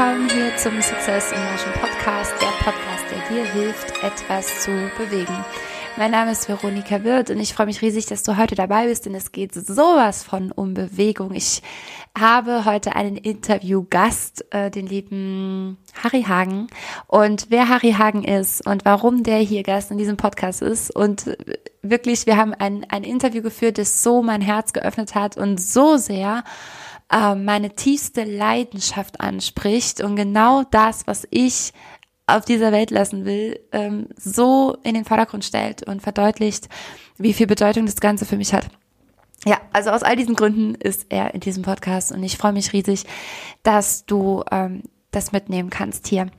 willkommen hier zum Success in Motion Podcast, der Podcast, der dir hilft, etwas zu bewegen. Mein Name ist Veronika Wirth und ich freue mich riesig, dass du heute dabei bist, denn es geht sowas von um Bewegung. Ich habe heute einen Interviewgast, äh, den lieben Harry Hagen. Und wer Harry Hagen ist und warum der hier Gast in diesem Podcast ist. Und wirklich, wir haben ein, ein Interview geführt, das so mein Herz geöffnet hat und so sehr äh, meine tiefste Leidenschaft anspricht und genau das, was ich auf dieser Welt lassen will, ähm, so in den Vordergrund stellt und verdeutlicht, wie viel Bedeutung das Ganze für mich hat. Ja, also aus all diesen Gründen ist er in diesem Podcast und ich freue mich riesig, dass du ähm, das mitnehmen kannst hier.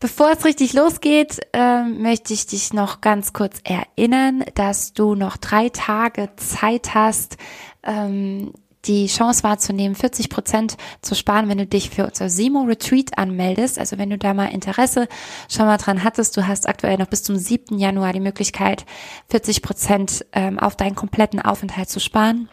Bevor es richtig losgeht, ähm, möchte ich dich noch ganz kurz erinnern, dass du noch drei Tage Zeit hast, ähm, die Chance wahrzunehmen, 40 Prozent zu sparen, wenn du dich für unser Simo Retreat anmeldest. Also wenn du da mal Interesse schon mal dran hattest, du hast aktuell noch bis zum 7. Januar die Möglichkeit, 40 Prozent ähm, auf deinen kompletten Aufenthalt zu sparen.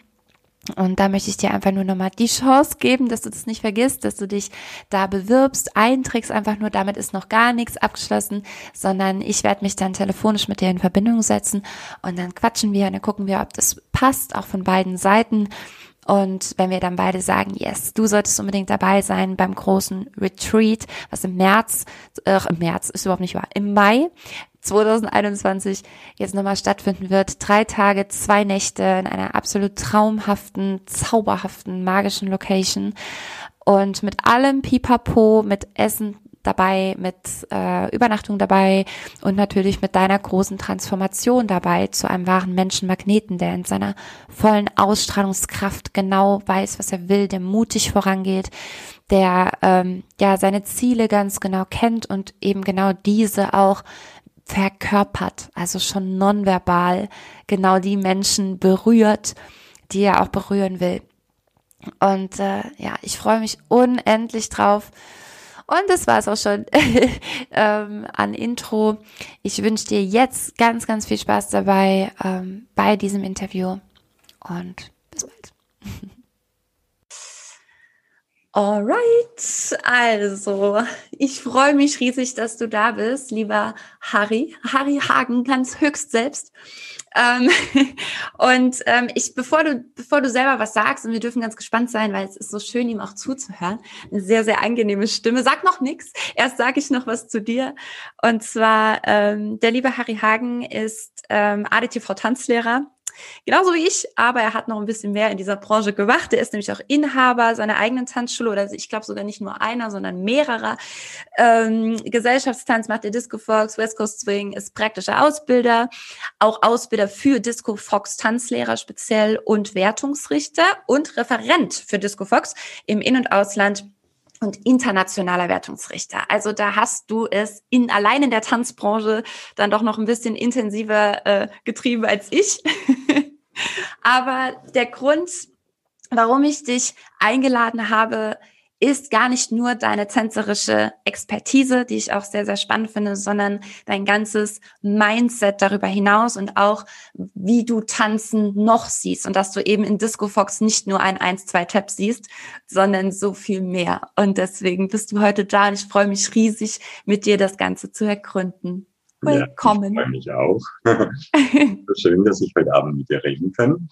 Und da möchte ich dir einfach nur nochmal die Chance geben, dass du das nicht vergisst, dass du dich da bewirbst, einträgst einfach nur, damit ist noch gar nichts abgeschlossen, sondern ich werde mich dann telefonisch mit dir in Verbindung setzen und dann quatschen wir und dann gucken wir, ob das passt, auch von beiden Seiten. Und wenn wir dann beide sagen, yes, du solltest unbedingt dabei sein beim großen Retreat, was im März, äh, im März ist überhaupt nicht wahr, im Mai 2021 jetzt nochmal stattfinden wird. Drei Tage, zwei Nächte in einer absolut traumhaften, zauberhaften, magischen Location. Und mit allem Pipapo, mit Essen, dabei, mit äh, Übernachtung dabei und natürlich mit deiner großen Transformation dabei zu einem wahren Menschenmagneten, der in seiner vollen Ausstrahlungskraft genau weiß, was er will, der mutig vorangeht, der ähm, ja seine Ziele ganz genau kennt und eben genau diese auch verkörpert, also schon nonverbal genau die Menschen berührt, die er auch berühren will. Und äh, ja, ich freue mich unendlich drauf. Und das war es auch schon ähm, an Intro. Ich wünsche dir jetzt ganz, ganz viel Spaß dabei ähm, bei diesem Interview und bis bald. Alright, also ich freue mich riesig, dass du da bist, lieber Harry, Harry Hagen, ganz höchst selbst. Ähm, und ähm, ich, bevor du, bevor du selber was sagst, und wir dürfen ganz gespannt sein, weil es ist so schön, ihm auch zuzuhören, eine sehr, sehr angenehme Stimme. Sag noch nichts, erst sage ich noch was zu dir. Und zwar, ähm, der liebe Harry Hagen ist ähm, ADTV-Tanzlehrer Genauso wie ich, aber er hat noch ein bisschen mehr in dieser Branche gemacht. Er ist nämlich auch Inhaber seiner eigenen Tanzschule oder ich glaube sogar nicht nur einer, sondern mehrerer. Ähm, Gesellschaftstanz macht der Disco Fox, West Coast Swing, ist praktischer Ausbilder, auch Ausbilder für Disco Fox Tanzlehrer speziell und Wertungsrichter und Referent für Disco Fox im In- und Ausland und internationaler Wertungsrichter. Also da hast du es in allein in der Tanzbranche dann doch noch ein bisschen intensiver äh, getrieben als ich. Aber der Grund, warum ich dich eingeladen habe, ist gar nicht nur deine tänzerische Expertise, die ich auch sehr, sehr spannend finde, sondern dein ganzes Mindset darüber hinaus und auch, wie du Tanzen noch siehst und dass du eben in Disco Fox nicht nur ein 1-2-Tap siehst, sondern so viel mehr. Und deswegen bist du heute da und ich freue mich riesig, mit dir das Ganze zu ergründen. Willkommen. Ja, ich freue mich auch. Schön, dass ich heute Abend mit dir reden kann.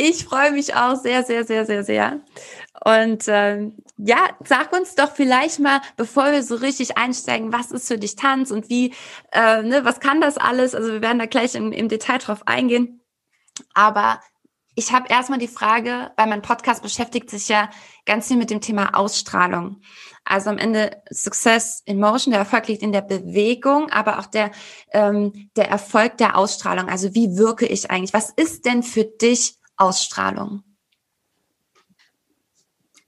Ich freue mich auch sehr, sehr, sehr, sehr, sehr. Und ähm, ja, sag uns doch vielleicht mal, bevor wir so richtig einsteigen, was ist für dich Tanz und wie, äh, ne, was kann das alles? Also wir werden da gleich im, im Detail drauf eingehen. Aber ich habe erstmal die Frage, weil mein Podcast beschäftigt sich ja ganz viel mit dem Thema Ausstrahlung. Also am Ende Success in Motion, der Erfolg liegt in der Bewegung, aber auch der, ähm, der Erfolg der Ausstrahlung. Also wie wirke ich eigentlich? Was ist denn für dich Ausstrahlung?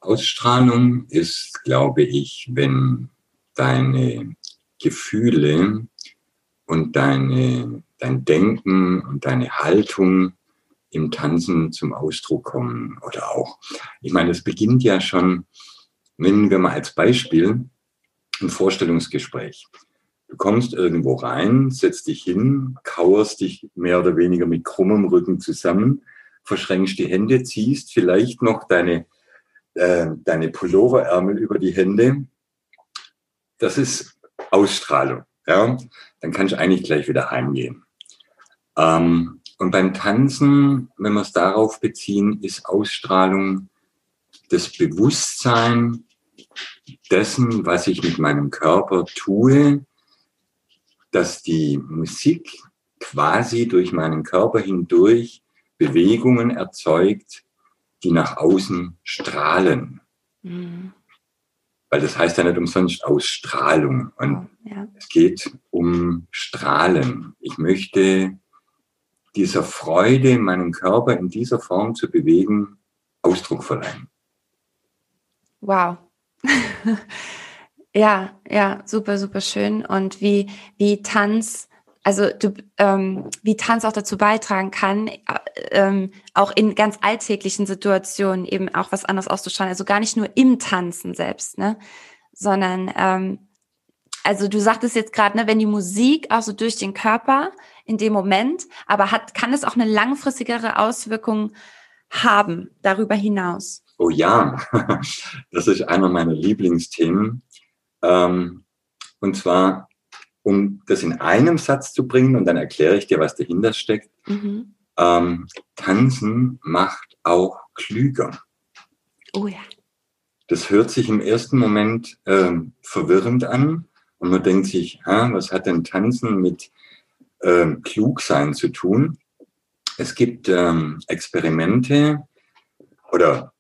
Ausstrahlung ist, glaube ich, wenn deine Gefühle und deine, dein Denken und deine Haltung im Tanzen zum Ausdruck kommen. Oder auch, ich meine, es beginnt ja schon, nehmen wir mal als Beispiel ein Vorstellungsgespräch. Du kommst irgendwo rein, setzt dich hin, kauerst dich mehr oder weniger mit krummem Rücken zusammen verschränkst die Hände, ziehst vielleicht noch deine äh, deine Pulloverärmel über die Hände. Das ist Ausstrahlung. Ja? Dann kannst du eigentlich gleich wieder heimgehen. Ähm, und beim Tanzen, wenn wir es darauf beziehen, ist Ausstrahlung das Bewusstsein dessen, was ich mit meinem Körper tue, dass die Musik quasi durch meinen Körper hindurch Bewegungen erzeugt, die nach außen strahlen. Mhm. Weil das heißt ja nicht umsonst Ausstrahlung. Und ja. es geht um Strahlen. Ich möchte dieser Freude, meinen Körper in dieser Form zu bewegen, Ausdruck verleihen. Wow. ja, ja, super, super schön. Und wie, wie Tanz also du, ähm, wie Tanz auch dazu beitragen kann, äh, ähm, auch in ganz alltäglichen Situationen eben auch was anderes auszustrahlen. Also gar nicht nur im Tanzen selbst, ne, sondern ähm, also du sagtest jetzt gerade, ne, wenn die Musik auch so durch den Körper in dem Moment, aber hat, kann es auch eine langfristigere Auswirkung haben darüber hinaus? Oh ja, das ist einer meiner Lieblingsthemen. Ähm, und zwar um das in einem Satz zu bringen und dann erkläre ich dir, was dahinter steckt. Mhm. Ähm, Tanzen macht auch klüger. Oh ja. Das hört sich im ersten Moment ähm, verwirrend an und man denkt sich, ah, was hat denn Tanzen mit ähm, Klugsein zu tun? Es gibt ähm, Experimente oder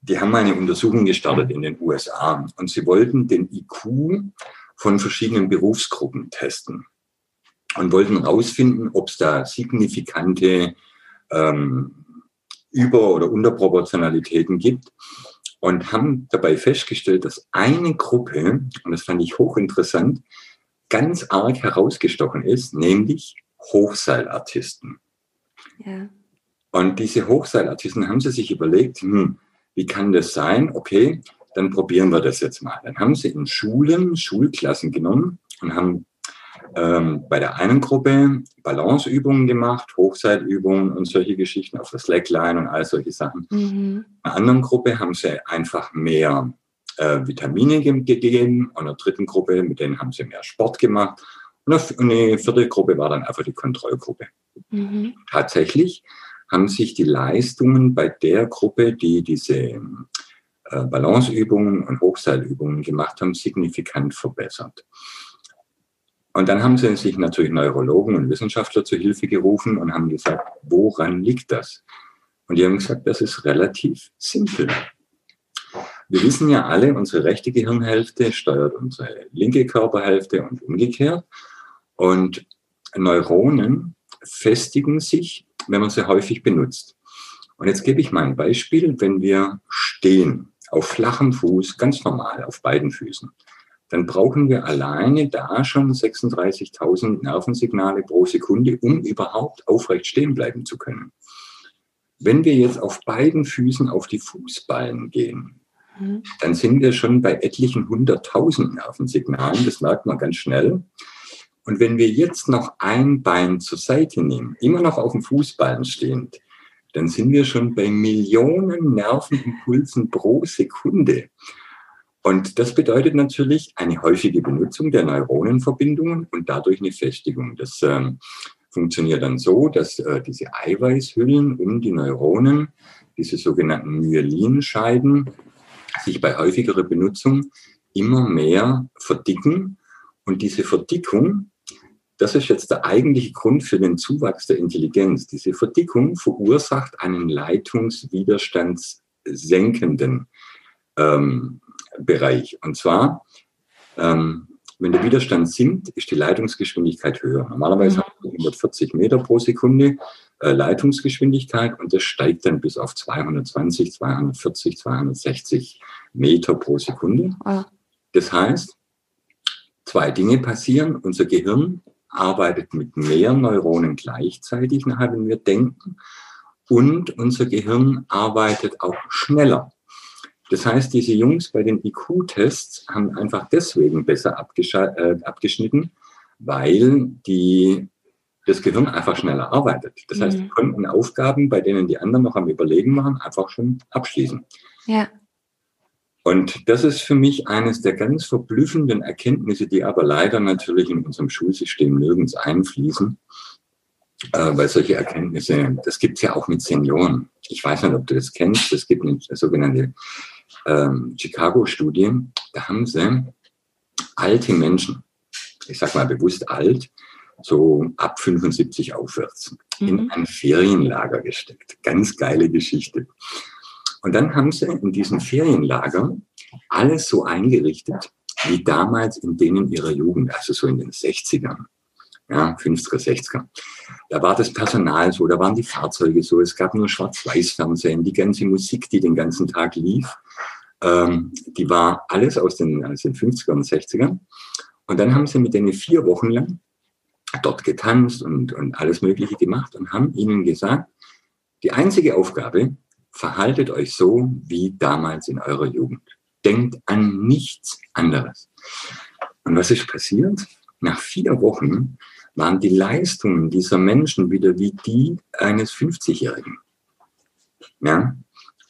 die haben eine Untersuchung gestartet in den USA und sie wollten den IQ von verschiedenen Berufsgruppen testen und wollten herausfinden, ob es da signifikante ähm, Über- oder Unterproportionalitäten gibt und haben dabei festgestellt, dass eine Gruppe, und das fand ich hochinteressant, ganz arg herausgestochen ist, nämlich Hochseilartisten. Ja. Und diese Hochseilartisten haben sie sich überlegt, hm, wie kann das sein? Okay, dann probieren wir das jetzt mal. Dann haben sie in Schulen, Schulklassen genommen und haben ähm, bei der einen Gruppe Balanceübungen gemacht, Hochseilübungen und solche Geschichten auf der Slackline und all solche Sachen. Mhm. Bei der anderen Gruppe haben sie einfach mehr äh, Vitamine ge gegeben und in der dritten Gruppe, mit denen haben sie mehr Sport gemacht. Und eine vierte Gruppe war dann einfach die Kontrollgruppe. Mhm. Tatsächlich haben sich die Leistungen bei der Gruppe, die diese Balanceübungen und Hochseilübungen gemacht haben, signifikant verbessert. Und dann haben sie sich natürlich Neurologen und Wissenschaftler zu Hilfe gerufen und haben gesagt, woran liegt das? Und die haben gesagt, das ist relativ simpel. Wir wissen ja alle, unsere rechte Gehirnhälfte steuert unsere linke Körperhälfte und umgekehrt. Und Neuronen festigen sich, wenn man sie häufig benutzt. Und jetzt gebe ich mal ein Beispiel, wenn wir stehen auf flachem Fuß, ganz normal, auf beiden Füßen, dann brauchen wir alleine da schon 36.000 Nervensignale pro Sekunde, um überhaupt aufrecht stehen bleiben zu können. Wenn wir jetzt auf beiden Füßen auf die Fußballen gehen, mhm. dann sind wir schon bei etlichen hunderttausend Nervensignalen, das merkt man ganz schnell. Und wenn wir jetzt noch ein Bein zur Seite nehmen, immer noch auf dem Fußballen stehend, dann sind wir schon bei Millionen Nervenimpulsen pro Sekunde. Und das bedeutet natürlich eine häufige Benutzung der Neuronenverbindungen und dadurch eine Festigung. Das ähm, funktioniert dann so, dass äh, diese Eiweißhüllen um die Neuronen, diese sogenannten Myelinscheiden, sich bei häufigerer Benutzung immer mehr verdicken. Und diese Verdickung das ist jetzt der eigentliche Grund für den Zuwachs der Intelligenz. Diese Verdickung verursacht einen leitungswiderstandssenkenden ähm, Bereich. Und zwar, ähm, wenn der Widerstand sinkt, ist die Leitungsgeschwindigkeit höher. Normalerweise mhm. haben wir 140 Meter pro Sekunde äh, Leitungsgeschwindigkeit und das steigt dann bis auf 220, 240, 260 Meter pro Sekunde. Mhm. Das heißt, zwei Dinge passieren. Unser Gehirn arbeitet mit mehr Neuronen gleichzeitig, nachher, wenn wir denken. Und unser Gehirn arbeitet auch schneller. Das heißt, diese Jungs bei den IQ-Tests haben einfach deswegen besser äh, abgeschnitten, weil die, das Gehirn einfach schneller arbeitet. Das heißt, die mhm. konnten Aufgaben, bei denen die anderen noch am Überlegen waren, einfach schon abschließen. Ja. Und das ist für mich eines der ganz verblüffenden Erkenntnisse, die aber leider natürlich in unserem Schulsystem nirgends einfließen. Äh, weil solche Erkenntnisse, das gibt es ja auch mit Senioren. Ich weiß nicht, ob du das kennst. Es gibt eine sogenannte ähm, Chicago-Studie. Da haben sie alte Menschen, ich sag mal bewusst alt, so ab 75 aufwärts, mhm. in ein Ferienlager gesteckt. Ganz geile Geschichte. Und dann haben sie in diesem Ferienlager alles so eingerichtet, wie damals in denen ihrer Jugend, also so in den 60ern, ja, 50er, 60er. Da war das Personal so, da waren die Fahrzeuge so, es gab nur Schwarz-Weiß-Fernsehen, die ganze Musik, die den ganzen Tag lief, ähm, die war alles aus den, aus den 50er und 60ern. Und dann haben sie mit denen vier Wochen lang dort getanzt und, und alles Mögliche gemacht und haben ihnen gesagt, die einzige Aufgabe, verhaltet euch so wie damals in eurer Jugend. Denkt an nichts anderes. Und was ist passiert? Nach vier Wochen waren die Leistungen dieser Menschen wieder wie die eines 50-Jährigen. Ja?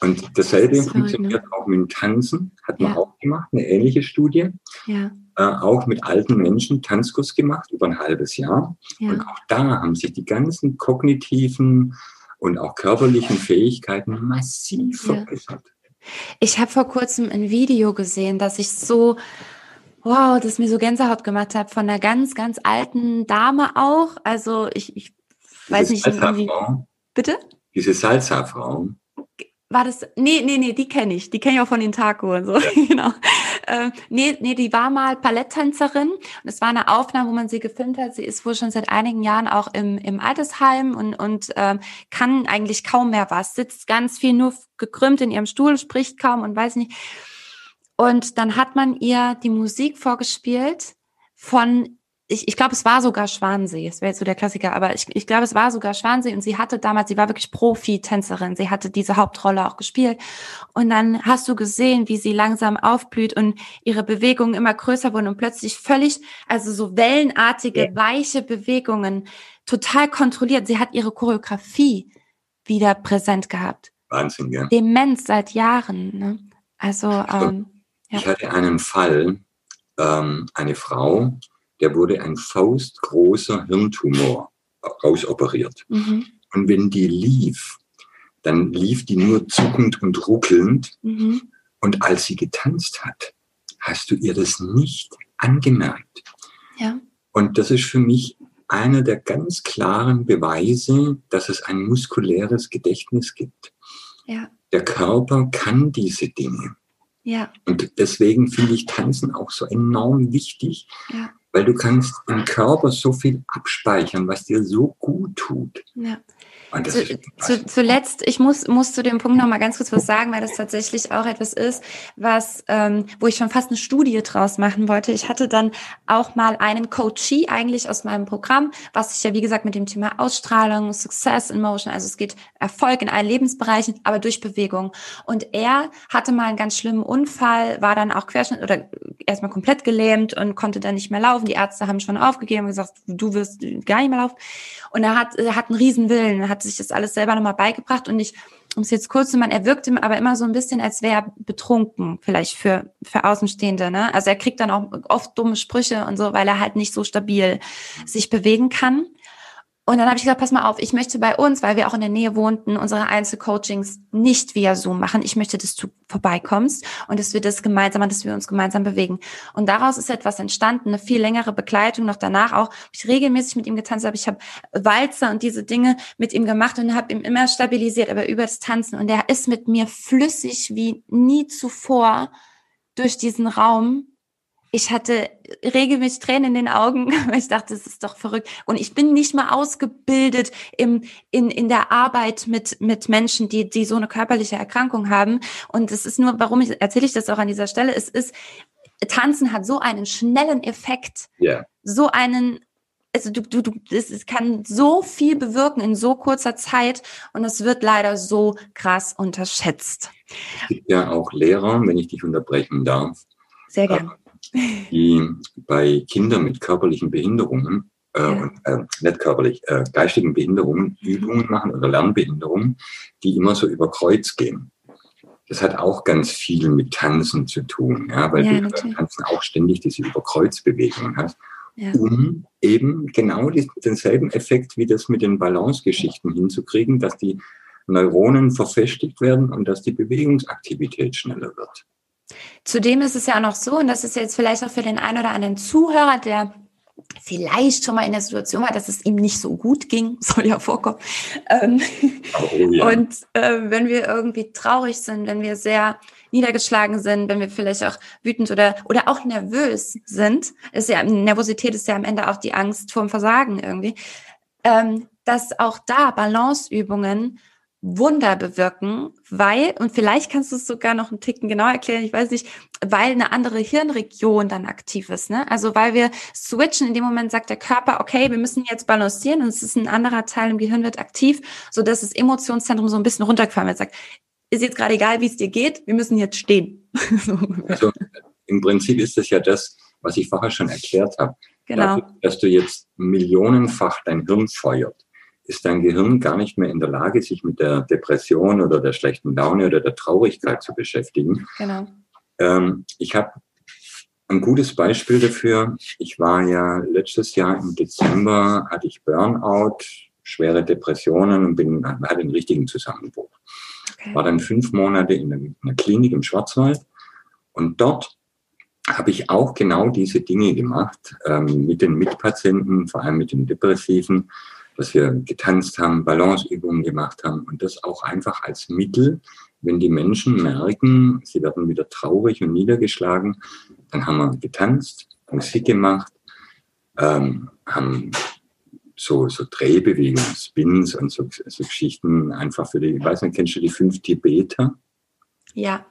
Und dasselbe das ne? funktioniert auch mit dem Tanzen, hat man ja. auch gemacht, eine ähnliche Studie. Ja. Äh, auch mit alten Menschen Tanzkurs gemacht über ein halbes Jahr. Ja. Und auch da haben sich die ganzen kognitiven und auch körperlichen Fähigkeiten massiv verbessert. Ich habe vor kurzem ein Video gesehen, das ich so, wow, das mir so Gänsehaut gemacht hat, von einer ganz, ganz alten Dame auch. Also ich, ich weiß Diese nicht, irgendwie. Bitte? Diese Salsa-Frau war das, nee, nee, nee, die kenne ich. Die kenne ich auch von den Taco und so, genau. Ähm, nee, nee, die war mal Balletttänzerin und es war eine Aufnahme, wo man sie gefilmt hat. Sie ist wohl schon seit einigen Jahren auch im, im Altersheim und, und ähm, kann eigentlich kaum mehr was, sitzt ganz viel nur gekrümmt in ihrem Stuhl, spricht kaum und weiß nicht. Und dann hat man ihr die Musik vorgespielt von ich, ich glaube, es war sogar Schwansee, es wäre jetzt so der Klassiker, aber ich, ich glaube, es war sogar Schwansee und sie hatte damals, sie war wirklich Profi-Tänzerin, sie hatte diese Hauptrolle auch gespielt und dann hast du gesehen, wie sie langsam aufblüht und ihre Bewegungen immer größer wurden und plötzlich völlig, also so wellenartige, ja. weiche Bewegungen, total kontrolliert. Sie hat ihre Choreografie wieder präsent gehabt. Wahnsinn, ja. Demenz seit Jahren, ne? Also, ähm, ja. Ich hatte einen Fall, ähm, eine Frau, der wurde ein faustgroßer Hirntumor rausoperiert. Mhm. Und wenn die lief, dann lief die nur zuckend und ruckelnd. Mhm. Und als sie getanzt hat, hast du ihr das nicht angemerkt. Ja. Und das ist für mich einer der ganz klaren Beweise, dass es ein muskuläres Gedächtnis gibt. Ja. Der Körper kann diese Dinge. Ja. Und deswegen finde ich Tanzen auch so enorm wichtig, ja weil du kannst im Körper so viel abspeichern, was dir so gut tut. Ja. Zu, zu, zuletzt, ich muss, muss zu dem Punkt noch mal ganz kurz was sagen, weil das tatsächlich auch etwas ist, was, ähm, wo ich schon fast eine Studie draus machen wollte. Ich hatte dann auch mal einen Coachee eigentlich aus meinem Programm, was sich ja wie gesagt mit dem Thema Ausstrahlung, Success in Motion, also es geht Erfolg in allen Lebensbereichen, aber durch Bewegung. Und er hatte mal einen ganz schlimmen Unfall, war dann auch Querschnitt oder erstmal komplett gelähmt und konnte dann nicht mehr laufen. Die Ärzte haben schon aufgegeben und gesagt, du wirst gar nicht mehr laufen. Und er hat, er hat einen riesen Willen, hat sich das alles selber nochmal beigebracht und ich, um es jetzt kurz zu machen, er wirkt aber immer so ein bisschen, als wäre er betrunken, vielleicht für, für Außenstehende, ne? Also er kriegt dann auch oft dumme Sprüche und so, weil er halt nicht so stabil sich bewegen kann. Und dann habe ich gesagt, pass mal auf, ich möchte bei uns, weil wir auch in der Nähe wohnten, unsere Einzelcoachings nicht via Zoom machen. Ich möchte, dass du vorbeikommst und dass wir das gemeinsam, dass wir uns gemeinsam bewegen. Und daraus ist etwas entstanden, eine viel längere Begleitung noch danach auch. Ich regelmäßig mit ihm getanzt habe. Ich habe Walzer und diese Dinge mit ihm gemacht und habe ihm immer stabilisiert, aber über das Tanzen. Und er ist mit mir flüssig wie nie zuvor durch diesen Raum ich hatte regelmäßig Tränen in den Augen, weil ich dachte, das ist doch verrückt. Und ich bin nicht mal ausgebildet im, in, in der Arbeit mit, mit Menschen, die, die so eine körperliche Erkrankung haben. Und es ist nur, warum ich, erzähle ich das auch an dieser Stelle, es ist, Tanzen hat so einen schnellen Effekt. Yeah. So einen, also du, du, du, es kann so viel bewirken in so kurzer Zeit und es wird leider so krass unterschätzt. Es gibt ja auch Lehrer, wenn ich dich unterbrechen darf. Sehr gerne die bei Kindern mit körperlichen Behinderungen, äh, ja. äh, nicht körperlich, äh, geistigen Behinderungen. Übungen machen oder Lernbehinderungen, die immer so über Kreuz gehen. das hat auch ganz viel mit Tanzen zu tun, ja, weil ja, du tanzen auch ständig diese Überkreuzbewegungen hast, ja. um eben genau die, denselben Effekt wie das mit den Balancegeschichten hinzukriegen, dass die Neuronen verfestigt werden und dass die Bewegungsaktivität schneller wird. Zudem ist es ja auch noch so, und das ist jetzt vielleicht auch für den einen oder anderen Zuhörer, der vielleicht schon mal in der Situation war, dass es ihm nicht so gut ging, soll ja vorkommen. Ähm, oh, ja. Und äh, wenn wir irgendwie traurig sind, wenn wir sehr niedergeschlagen sind, wenn wir vielleicht auch wütend oder, oder auch nervös sind, ist ja, Nervosität ist ja am Ende auch die Angst vorm Versagen irgendwie, ähm, dass auch da Balanceübungen Wunder bewirken, weil, und vielleicht kannst du es sogar noch einen Ticken genau erklären, ich weiß nicht, weil eine andere Hirnregion dann aktiv ist, ne? Also weil wir switchen, in dem Moment sagt der Körper, okay, wir müssen jetzt balancieren und es ist ein anderer Teil im Gehirn wird aktiv, so dass das Emotionszentrum so ein bisschen runtergefahren wird, sagt, ist jetzt gerade egal, wie es dir geht, wir müssen jetzt stehen. also im Prinzip ist das ja das, was ich vorher schon erklärt habe. Genau. Dafür, dass du jetzt millionenfach dein Hirn feuert ist dein Gehirn gar nicht mehr in der Lage, sich mit der Depression oder der schlechten Laune oder der Traurigkeit zu beschäftigen. Genau. Ähm, ich habe ein gutes Beispiel dafür. Ich war ja letztes Jahr im Dezember, hatte ich Burnout, schwere Depressionen und bin, hatte einen richtigen Zusammenbruch. Okay. War dann fünf Monate in einer Klinik im Schwarzwald und dort habe ich auch genau diese Dinge gemacht ähm, mit den Mitpatienten, vor allem mit den Depressiven dass wir getanzt haben, Balanceübungen gemacht haben und das auch einfach als Mittel, wenn die Menschen merken, sie werden wieder traurig und niedergeschlagen, dann haben wir getanzt, Musik gemacht, ähm, haben so, so Drehbewegungen, Spins und so, so Geschichten einfach für die, ich weiß nicht, kennst du die fünf Tibeter? Ja.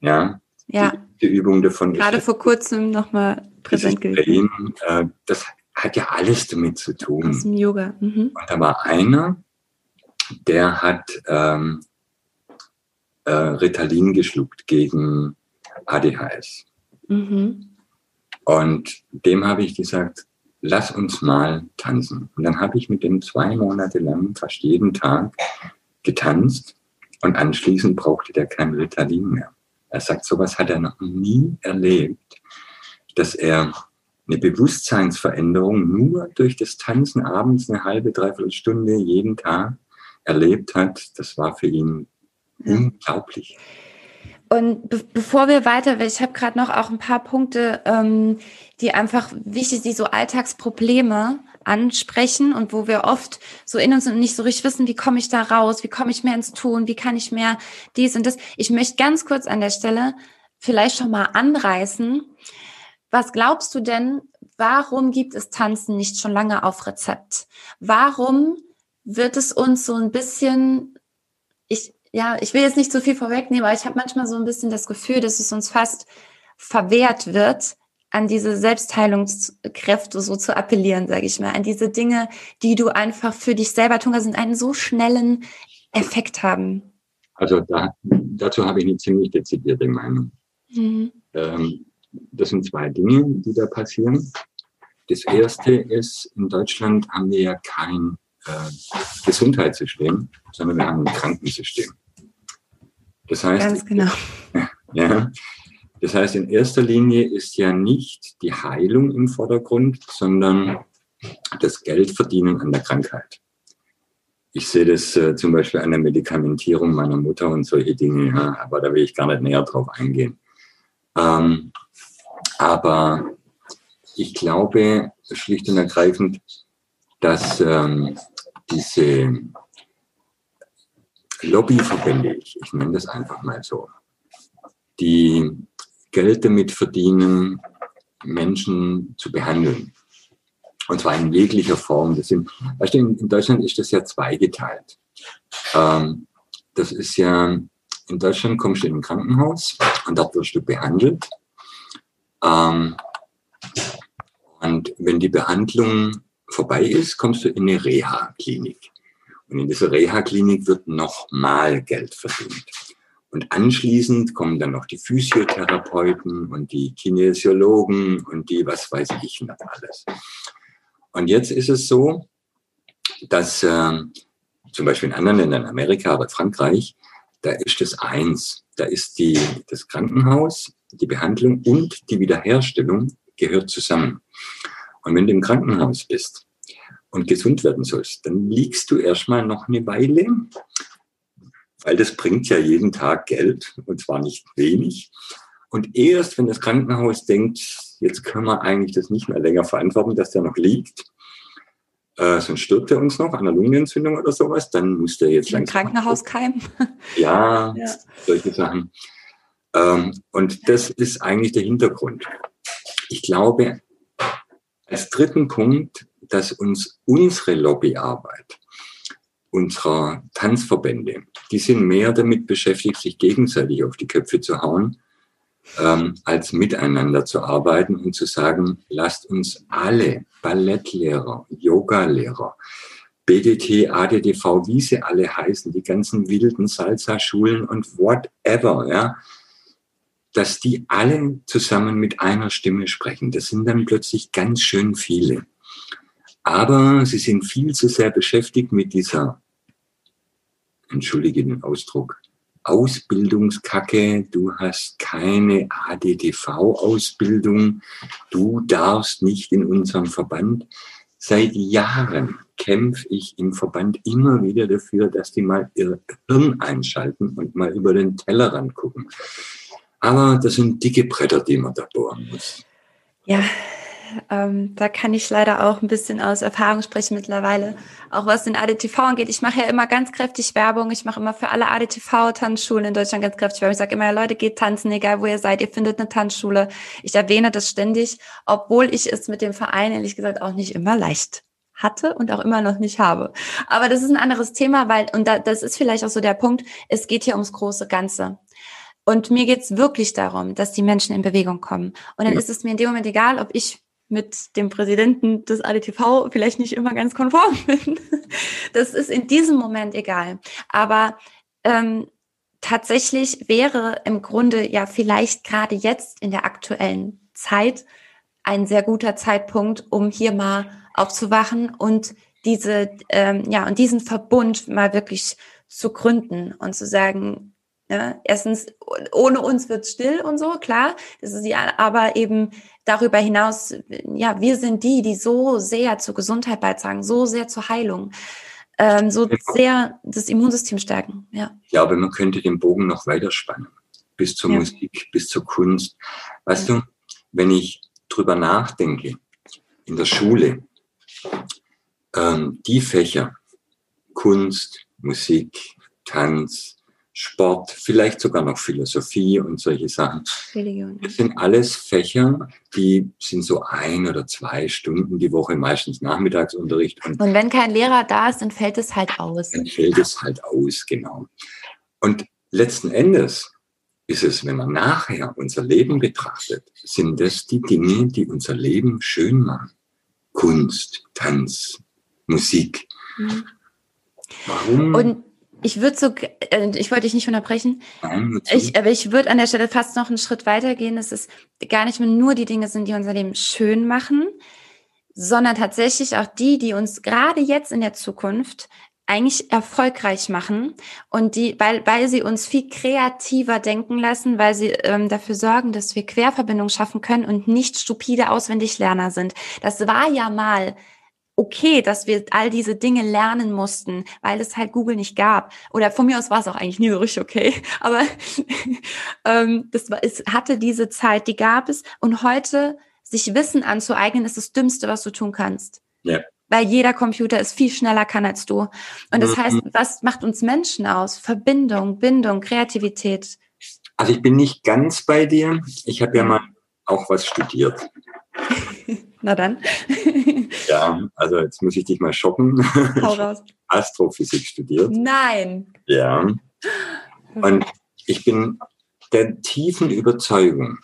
Ja. Ja. Die, die Übung davon. Gerade vor kurzem nochmal präsent gewesen. Äh, das hat ja alles damit zu tun. Aus dem Yoga. Mhm. Und da war einer, der hat ähm, äh, Ritalin geschluckt gegen ADHS. Mhm. Und dem habe ich gesagt, lass uns mal tanzen. Und dann habe ich mit dem zwei Monate lang fast jeden Tag getanzt und anschließend brauchte der kein Ritalin mehr. Er sagt, sowas hat er noch nie erlebt, dass er eine Bewusstseinsveränderung nur durch das Tanzen abends eine halbe, dreiviertel Stunde jeden Tag erlebt hat, das war für ihn ja. unglaublich. Und be bevor wir weiter, ich habe gerade noch auch ein paar Punkte, ähm, die einfach wichtig, die so Alltagsprobleme ansprechen und wo wir oft so in uns und nicht so richtig wissen, wie komme ich da raus, wie komme ich mehr ins Tun, wie kann ich mehr dies und das. Ich möchte ganz kurz an der Stelle vielleicht schon mal anreißen, was glaubst du denn, warum gibt es Tanzen nicht schon lange auf Rezept? Warum wird es uns so ein bisschen, ich, ja, ich will jetzt nicht so viel vorwegnehmen, aber ich habe manchmal so ein bisschen das Gefühl, dass es uns fast verwehrt wird, an diese Selbstheilungskräfte so zu appellieren, sage ich mal, an diese Dinge, die du einfach für dich selber tun kannst, einen so schnellen Effekt haben. Also da, dazu habe ich eine ziemlich dezidierte Meinung. Mhm. Ähm, das sind zwei Dinge, die da passieren. Das erste ist, in Deutschland haben wir ja kein äh, Gesundheitssystem, sondern wir haben ein Krankensystem. Das heißt, Ganz genau. Ja, das heißt, in erster Linie ist ja nicht die Heilung im Vordergrund, sondern das Geldverdienen an der Krankheit. Ich sehe das äh, zum Beispiel an der Medikamentierung meiner Mutter und solche Dinge, ja, aber da will ich gar nicht näher drauf eingehen. Ähm, aber ich glaube schlicht und ergreifend, dass ähm, diese Lobbyverbände, ich, nenne das einfach mal so, die Geld damit verdienen, Menschen zu behandeln. Und zwar in jeglicher Form. Das sind, weißt du, in, in Deutschland ist das ja zweigeteilt. Ähm, das ist ja, in Deutschland kommst du in ein Krankenhaus und dort wirst du behandelt. Ähm, und wenn die Behandlung vorbei ist, kommst du in eine Reha-Klinik. Und in dieser Reha-Klinik wird nochmal Geld verdient. Und anschließend kommen dann noch die Physiotherapeuten und die Kinesiologen und die, was weiß ich noch alles. Und jetzt ist es so, dass äh, zum Beispiel in anderen Ländern, Amerika oder Frankreich, da ist das eins. Da ist die, das Krankenhaus, die Behandlung und die Wiederherstellung gehört zusammen. Und wenn du im Krankenhaus bist und gesund werden sollst, dann liegst du erstmal noch eine Weile, weil das bringt ja jeden Tag Geld und zwar nicht wenig. Und erst wenn das Krankenhaus denkt, jetzt können wir eigentlich das nicht mehr länger verantworten, dass der noch liegt, äh, sonst stirbt er uns noch an einer Lungenentzündung oder sowas, dann muss der jetzt langsam. Krankenhauskeim? Ja, ja, solche Sachen. Ähm, und das ist eigentlich der Hintergrund. Ich glaube, als dritten Punkt, dass uns unsere Lobbyarbeit, unserer Tanzverbände, die sind mehr damit beschäftigt, sich gegenseitig auf die Köpfe zu hauen, ähm, als miteinander zu arbeiten und zu sagen, lasst uns alle Ballettlehrer, Yogalehrer, BDT, ADDV, wie sie alle heißen, die ganzen wilden Salsa-Schulen und whatever, ja, dass die alle zusammen mit einer Stimme sprechen. Das sind dann plötzlich ganz schön viele. Aber sie sind viel zu sehr beschäftigt mit dieser, entschuldige den Ausdruck, Ausbildungskacke, du hast keine ADTV-Ausbildung, du darfst nicht in unserem Verband. Seit Jahren kämpfe ich im Verband immer wieder dafür, dass die mal ihr Hirn einschalten und mal über den Tellerrand gucken. Aber das sind dicke Bretter, die man da bohren muss. Ja, ähm, da kann ich leider auch ein bisschen aus Erfahrung sprechen mittlerweile. Auch was den ADTV angeht. Ich mache ja immer ganz kräftig Werbung. Ich mache immer für alle ADTV-Tanzschulen in Deutschland ganz kräftig Werbung. Ich sage immer, ja, Leute, geht tanzen, egal wo ihr seid. Ihr findet eine Tanzschule. Ich erwähne das ständig, obwohl ich es mit dem Verein ehrlich gesagt auch nicht immer leicht hatte und auch immer noch nicht habe. Aber das ist ein anderes Thema, weil, und da, das ist vielleicht auch so der Punkt, es geht hier ums große Ganze. Und mir geht's wirklich darum, dass die Menschen in Bewegung kommen. Und dann ja. ist es mir in dem Moment egal, ob ich mit dem Präsidenten des ADTV vielleicht nicht immer ganz konform bin. Das ist in diesem Moment egal. Aber ähm, tatsächlich wäre im Grunde ja vielleicht gerade jetzt in der aktuellen Zeit ein sehr guter Zeitpunkt, um hier mal aufzuwachen und diese ähm, ja und diesen Verbund mal wirklich zu gründen und zu sagen, ja, erstens, ohne uns wird still und so, klar. Das ist ja, aber eben darüber hinaus, ja, wir sind die, die so sehr zur Gesundheit beitragen, so sehr zur Heilung, ähm, so sehr das Immunsystem stärken. Ja. Ich glaube, man könnte den Bogen noch weiter spannen. Bis zur ja. Musik, bis zur Kunst. Weißt ja. du, wenn ich drüber nachdenke, in der Schule, ähm, die Fächer, Kunst, Musik, Tanz, Sport, vielleicht sogar noch Philosophie und solche Sachen. Religion. Das sind alles Fächer, die sind so ein oder zwei Stunden die Woche, meistens Nachmittagsunterricht. Und, und wenn kein Lehrer da ist, dann fällt es halt aus. Dann fällt es halt aus, genau. Und letzten Endes ist es, wenn man nachher unser Leben betrachtet, sind das die Dinge, die unser Leben schön machen. Kunst, Tanz, Musik. Mhm. Warum? Und ich würde so, äh, ich wollte dich nicht unterbrechen. Ich, aber ich würde an der Stelle fast noch einen Schritt weiter gehen, dass es gar nicht mehr nur die Dinge sind, die unser Leben schön machen, sondern tatsächlich auch die, die uns gerade jetzt in der Zukunft eigentlich erfolgreich machen und die, weil, weil sie uns viel kreativer denken lassen, weil sie ähm, dafür sorgen, dass wir Querverbindungen schaffen können und nicht stupide Auswendiglerner sind. Das war ja mal okay, dass wir all diese Dinge lernen mussten, weil es halt Google nicht gab. Oder von mir aus war es auch eigentlich nie so richtig okay. Aber ähm, das war, es hatte diese Zeit, die gab es. Und heute sich Wissen anzueignen, ist das Dümmste, was du tun kannst. Ja. Weil jeder Computer es viel schneller kann als du. Und das mhm. heißt, was macht uns Menschen aus? Verbindung, Bindung, Kreativität. Also ich bin nicht ganz bei dir. Ich habe ja mal auch was studiert. Na dann. ja, also jetzt muss ich dich mal schocken. Hau raus. Astrophysik studiert. Nein. Ja. Und ich bin der tiefen Überzeugung,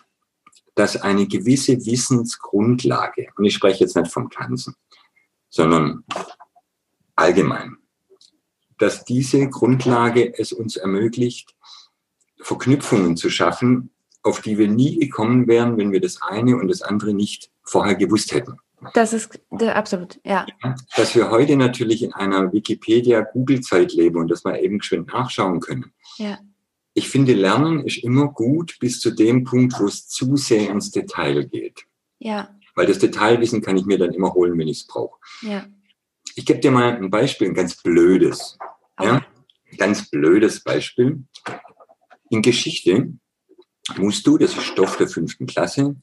dass eine gewisse Wissensgrundlage, und ich spreche jetzt nicht vom Tanzen, sondern allgemein, dass diese Grundlage es uns ermöglicht, Verknüpfungen zu schaffen, auf die wir nie gekommen wären, wenn wir das eine und das andere nicht vorher gewusst hätten. Das ist absolut, ja. Dass wir heute natürlich in einer Wikipedia-Google-Zeit leben und dass wir eben geschwind nachschauen können. Ja. ich finde, Lernen ist immer gut bis zu dem Punkt, wo es zu sehr ins Detail geht. Ja. Weil das Detailwissen kann ich mir dann immer holen, wenn ich es brauche. Ja. Ich gebe dir mal ein Beispiel, ein ganz blödes. Ja? Ganz blödes Beispiel. In Geschichte musst du, das ist Stoff der fünften Klasse,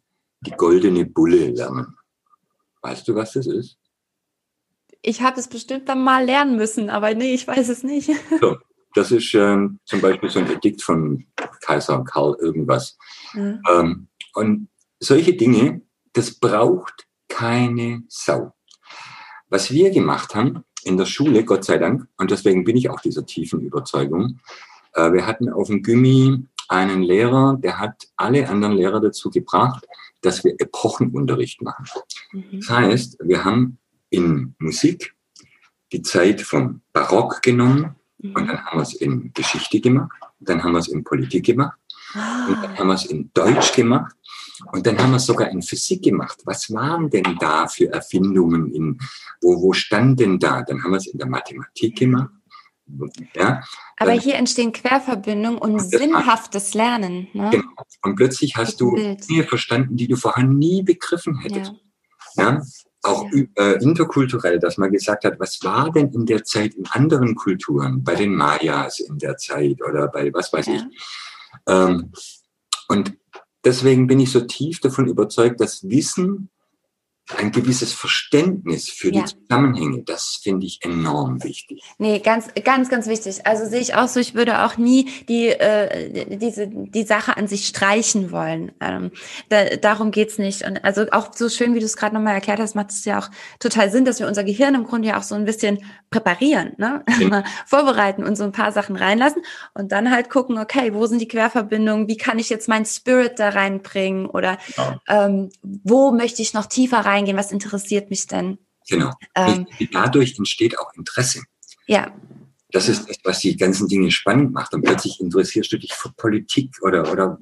die goldene Bulle lernen. Weißt du, was das ist? Ich habe es bestimmt dann mal lernen müssen, aber nee, ich weiß es nicht. So, das ist ähm, zum Beispiel so ein Edikt von Kaiser Karl irgendwas. Mhm. Ähm, und solche Dinge, das braucht keine Sau. Was wir gemacht haben in der Schule, Gott sei Dank, und deswegen bin ich auch dieser tiefen Überzeugung, äh, wir hatten auf dem Gymmi einen Lehrer, der hat alle anderen Lehrer dazu gebracht, dass wir Epochenunterricht machen. Mhm. Das heißt, wir haben in Musik die Zeit vom Barock genommen, und dann haben wir es in Geschichte gemacht, dann haben wir es in Politik gemacht, ah. und dann haben wir es in Deutsch gemacht und dann haben wir es sogar in Physik gemacht. Was waren denn da für Erfindungen? In, wo, wo stand denn da? Dann haben wir es in der Mathematik gemacht. Ja, Aber dann, hier entstehen Querverbindungen und, sinnhaftes Lernen. Ne? Genau. Und plötzlich hast du Dinge verstanden, die du vorher nie begriffen hättest. Ja. ja? auch äh, interkulturell, dass man gesagt hat, was war denn in der Zeit in anderen Kulturen, bei den Mayas in der Zeit oder bei was weiß ja. ich. Ähm, und deswegen bin ich so tief davon überzeugt, dass Wissen ein gewisses Verständnis für ja. die Zusammenhänge, das finde ich enorm wichtig. Nee, ganz, ganz, ganz wichtig. Also sehe ich auch so, ich würde auch nie die, äh, diese, die Sache an sich streichen wollen. Ähm, da, darum geht's nicht. Und also auch so schön, wie du es gerade nochmal erklärt hast, macht es ja auch total Sinn, dass wir unser Gehirn im Grunde ja auch so ein bisschen präparieren, ne? Ja. vorbereiten und so ein paar Sachen reinlassen und dann halt gucken, okay, wo sind die Querverbindungen, wie kann ich jetzt mein Spirit da reinbringen oder ja. ähm, wo möchte ich noch tiefer rein reingehen, was interessiert mich denn? Genau. Ähm, Dadurch entsteht auch Interesse. Ja. Das ist das, was die ganzen Dinge spannend macht. Und plötzlich interessierst du dich für Politik oder, oder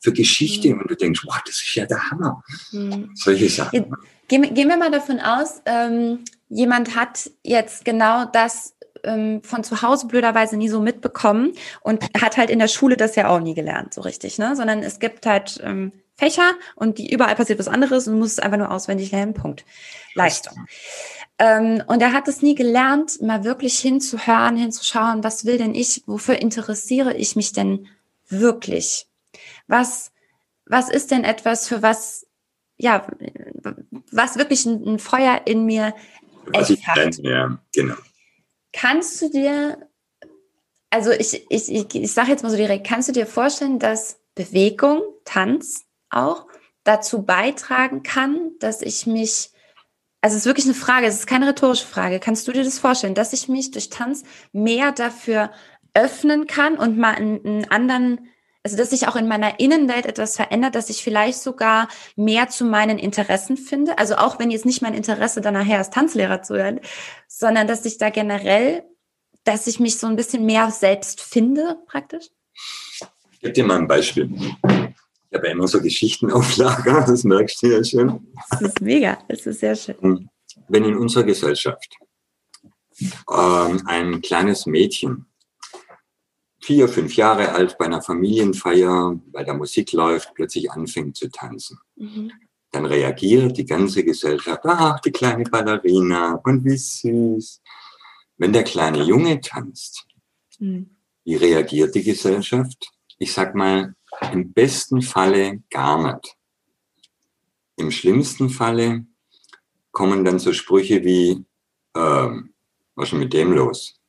für Geschichte mhm. und du denkst, wow, das ist ja der Hammer. Mhm. Solche Sachen. Gehen, gehen wir mal davon aus, ähm, jemand hat jetzt genau das ähm, von zu Hause blöderweise nie so mitbekommen und hat halt in der Schule das ja auch nie gelernt, so richtig, ne? Sondern es gibt halt ähm, Fächer und die überall passiert was anderes und du musst es einfach nur auswendig lernen. Punkt. Leistung. Ähm, und er hat es nie gelernt, mal wirklich hinzuhören, hinzuschauen, was will denn ich, wofür interessiere ich mich denn wirklich? Was, was ist denn etwas, für was, ja, was wirklich ein, ein Feuer in mir was ich hat? Ja, genau. Kannst du dir, also ich, ich, ich, ich sage jetzt mal so direkt, kannst du dir vorstellen, dass Bewegung, Tanz, auch dazu beitragen kann, dass ich mich, also es ist wirklich eine Frage, es ist keine rhetorische Frage. Kannst du dir das vorstellen, dass ich mich durch Tanz mehr dafür öffnen kann und mal einen, anderen, also dass sich auch in meiner Innenwelt etwas verändert, dass ich vielleicht sogar mehr zu meinen Interessen finde. Also auch wenn jetzt nicht mein Interesse dann nachher als Tanzlehrer zu werden, sondern dass ich da generell, dass ich mich so ein bisschen mehr selbst finde, praktisch. Ich gebe dir mal ein Beispiel. Ich habe ja immer so Geschichten auf Lager, das merkst du ja schon. Das ist mega, das ist sehr schön. Wenn in unserer Gesellschaft ähm, ein kleines Mädchen, vier, fünf Jahre alt, bei einer Familienfeier, bei der Musik läuft, plötzlich anfängt zu tanzen, mhm. dann reagiert die ganze Gesellschaft, ach, die kleine Ballerina und wie süß. Wenn der kleine Junge tanzt, mhm. wie reagiert die Gesellschaft? Ich sag mal, im besten Falle gar nicht. Im schlimmsten Falle kommen dann so Sprüche wie, ähm, was ist denn mit dem los?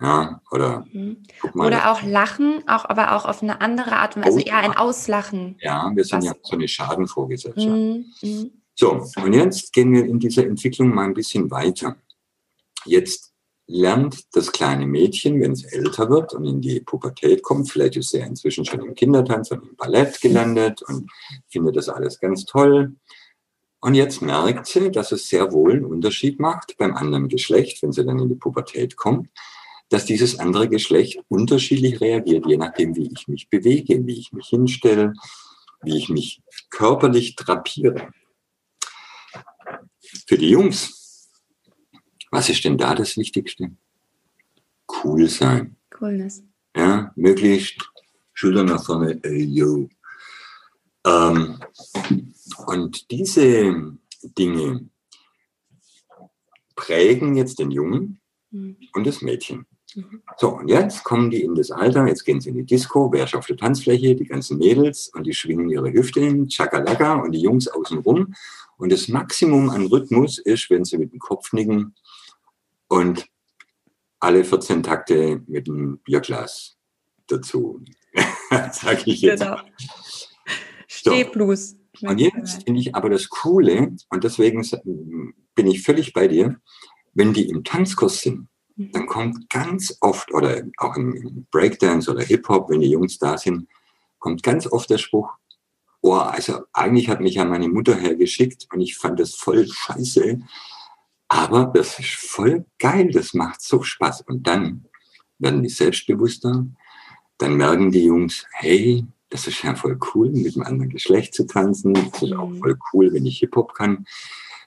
Ja, oder, mhm. oder auch Lachen, auch, aber auch auf eine andere Art und Weise, also eher ein Auslachen. Ja, wir sind was? ja so eine Schadenvorgesellschaft. Mhm. mhm. So, und jetzt gehen wir in dieser Entwicklung mal ein bisschen weiter. Jetzt lernt das kleine Mädchen, wenn es älter wird und in die Pubertät kommt, vielleicht ist sie ja inzwischen schon im Kindertanz und im Ballett gelandet und findet das alles ganz toll. Und jetzt merkt sie, dass es sehr wohl einen Unterschied macht beim anderen Geschlecht, wenn sie dann in die Pubertät kommt, dass dieses andere Geschlecht unterschiedlich reagiert, je nachdem, wie ich mich bewege, wie ich mich hinstelle, wie ich mich körperlich drapiere. Für die Jungs was ist denn da das Wichtigste? Cool sein. Coolness. Ja, möglichst Schulter nach vorne, ey, yo. Ähm, und diese Dinge prägen jetzt den Jungen mhm. und das Mädchen. Mhm. So, und jetzt kommen die in das Alter, jetzt gehen sie in die Disco, wer ist auf der Tanzfläche, die ganzen Mädels und die schwingen ihre Hüfte hin, Chakalaka und die Jungs außen rum. Und das Maximum an Rhythmus ist, wenn sie mit dem Kopf nicken und alle 14 Takte mit einem Bierglas dazu. Sag ich jetzt. Genau. Stehblues. So. Und jetzt finde ich aber das Coole, und deswegen bin ich völlig bei dir, wenn die im Tanzkurs sind, mhm. dann kommt ganz oft, oder auch im Breakdance oder Hip-Hop, wenn die Jungs da sind, kommt ganz oft der Spruch, oh, also eigentlich hat mich ja meine Mutter hergeschickt und ich fand das voll scheiße, aber das ist voll geil, das macht so Spaß. Und dann werden die selbstbewusster, dann merken die Jungs, hey, das ist ja voll cool, mit einem anderen Geschlecht zu tanzen. Das ist auch mhm. voll cool, wenn ich Hip-Hop kann,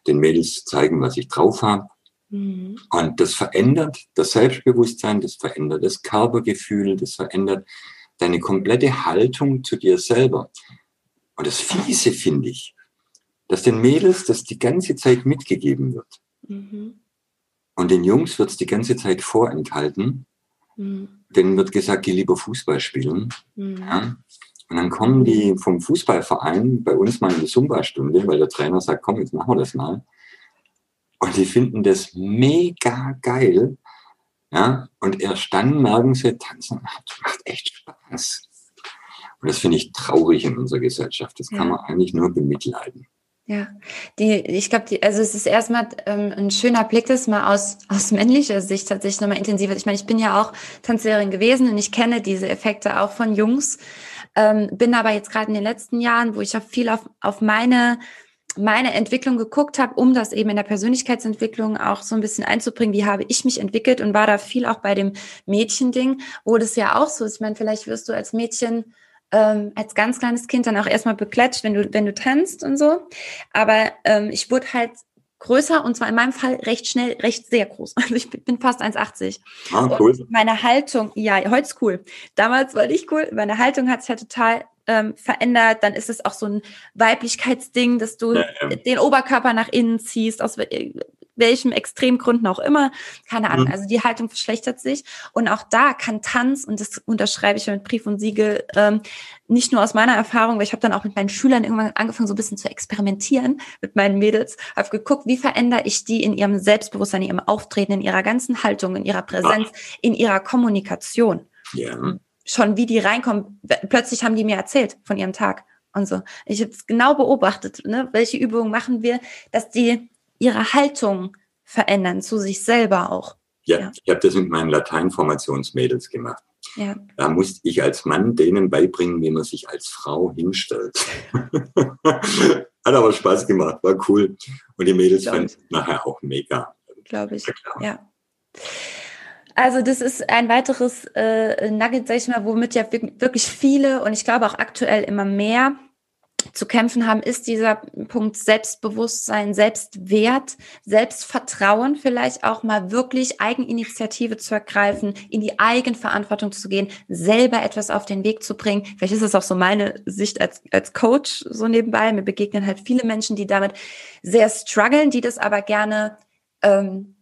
den Mädels zeigen, was ich drauf habe. Mhm. Und das verändert das Selbstbewusstsein, das verändert das Körpergefühl, das verändert deine komplette Haltung zu dir selber. Und das Fiese finde ich, dass den Mädels das die ganze Zeit mitgegeben wird. Mhm. Und den Jungs wird es die ganze Zeit vorenthalten. Mhm. Denen wird gesagt, geh lieber Fußball spielen. Mhm. Ja? Und dann kommen die vom Fußballverein bei uns mal in die Zumba-Stunde, weil der Trainer sagt, komm, jetzt machen wir das mal. Und die finden das mega geil. Ja, und erst dann merken sie, tanzen macht, macht echt Spaß. Und das finde ich traurig in unserer Gesellschaft. Das ja. kann man eigentlich nur bemitleiden. Ja, die, ich glaube, also es ist erstmal ähm, ein schöner Blick, das mal aus, aus männlicher Sicht tatsächlich nochmal intensiver. Ich meine, ich bin ja auch Tanzlehrerin gewesen und ich kenne diese Effekte auch von Jungs. Ähm, bin aber jetzt gerade in den letzten Jahren, wo ich auch viel auf, auf meine meine Entwicklung geguckt habe, um das eben in der Persönlichkeitsentwicklung auch so ein bisschen einzubringen, wie habe ich mich entwickelt und war da viel auch bei dem Mädchending, wo das ja auch so ist. Ich meine, vielleicht wirst du als Mädchen ähm, als ganz kleines Kind dann auch erstmal beklatscht, wenn du, wenn du tanzt und so. Aber ähm, ich wurde halt größer und zwar in meinem Fall recht schnell, recht sehr groß. Also ich bin fast 1,80. Ah, cool. Und meine Haltung, ja, heute ist cool. Damals war ich cool. Meine Haltung hat sich ja total ähm, verändert. Dann ist es auch so ein Weiblichkeitsding, dass du ja, ja. den Oberkörper nach innen ziehst, aus welchem Extremgründen auch immer. Keine Ahnung. Mhm. Also die Haltung verschlechtert sich. Und auch da kann Tanz, und das unterschreibe ich mit Brief und Siegel, ähm, nicht nur aus meiner Erfahrung, weil ich habe dann auch mit meinen Schülern irgendwann angefangen, so ein bisschen zu experimentieren mit meinen Mädels, habe geguckt, wie verändere ich die in ihrem Selbstbewusstsein, in ihrem Auftreten, in ihrer ganzen Haltung, in ihrer Präsenz, Ach. in ihrer Kommunikation. Ja. Schon wie die reinkommen. Plötzlich haben die mir erzählt von ihrem Tag und so. Ich habe es genau beobachtet, ne? welche Übungen machen wir, dass die ihre Haltung verändern, zu sich selber auch. Ja, ja. ich habe das mit meinen Lateinformationsmädels gemacht. Ja. Da musste ich als Mann denen beibringen, wie man sich als Frau hinstellt. Hat aber Spaß gemacht, war cool. Und die Mädels fanden es nachher auch mega. Glaube ich, ja. Also das ist ein weiteres äh, Nugget, sag ich mal, womit ja wirklich viele und ich glaube auch aktuell immer mehr zu kämpfen haben, ist dieser Punkt Selbstbewusstsein, Selbstwert, Selbstvertrauen, vielleicht auch mal wirklich Eigeninitiative zu ergreifen, in die Eigenverantwortung zu gehen, selber etwas auf den Weg zu bringen. Vielleicht ist es auch so meine Sicht als, als Coach so nebenbei. Mir begegnen halt viele Menschen, die damit sehr strugglen, die das aber gerne ähm,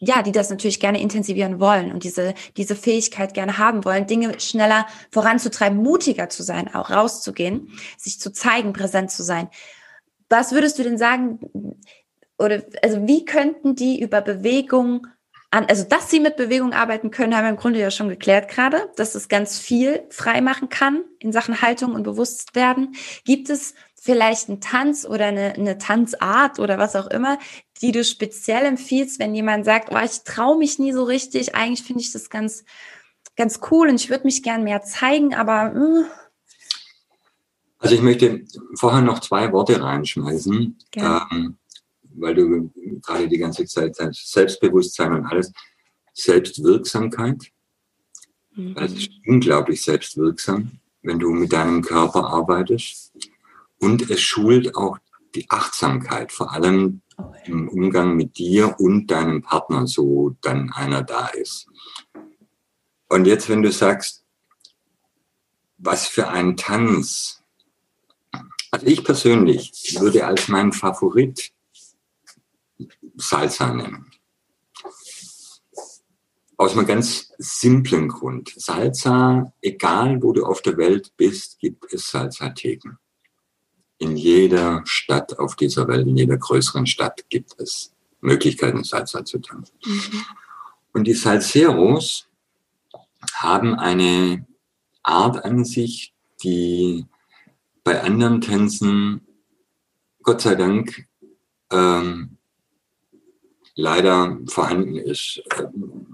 ja, die das natürlich gerne intensivieren wollen und diese, diese Fähigkeit gerne haben wollen, Dinge schneller voranzutreiben, mutiger zu sein, auch rauszugehen, sich zu zeigen, präsent zu sein. Was würdest du denn sagen, oder, also wie könnten die über Bewegung an, also dass sie mit Bewegung arbeiten können, haben wir im Grunde ja schon geklärt gerade, dass es ganz viel frei machen kann in Sachen Haltung und Bewusstwerden. Gibt es vielleicht einen Tanz oder eine, eine Tanzart oder was auch immer, die du speziell empfiehlst, wenn jemand sagt, oh, ich traue mich nie so richtig, eigentlich finde ich das ganz, ganz cool und ich würde mich gern mehr zeigen, aber. Mh. Hm. Also ich möchte vorher noch zwei Worte reinschmeißen, ähm, weil du gerade die ganze Zeit sagst, Selbstbewusstsein und alles, Selbstwirksamkeit. Mhm. Das ist unglaublich selbstwirksam, wenn du mit deinem Körper arbeitest. Und es schult auch die Achtsamkeit, vor allem im Umgang mit dir und deinem Partner, so dann einer da ist. Und jetzt, wenn du sagst, was für ein Tanz. Also ich persönlich würde als meinen Favorit Salsa nennen. Aus einem ganz simplen Grund. Salsa, egal wo du auf der Welt bist, gibt es Salsa-Theken. In jeder Stadt auf dieser Welt, in jeder größeren Stadt gibt es Möglichkeiten, Salsa zu tanzen. Mhm. Und die Salseros haben eine Art an sich, die bei anderen Tänzen, Gott sei Dank, ähm, leider vorhanden ist.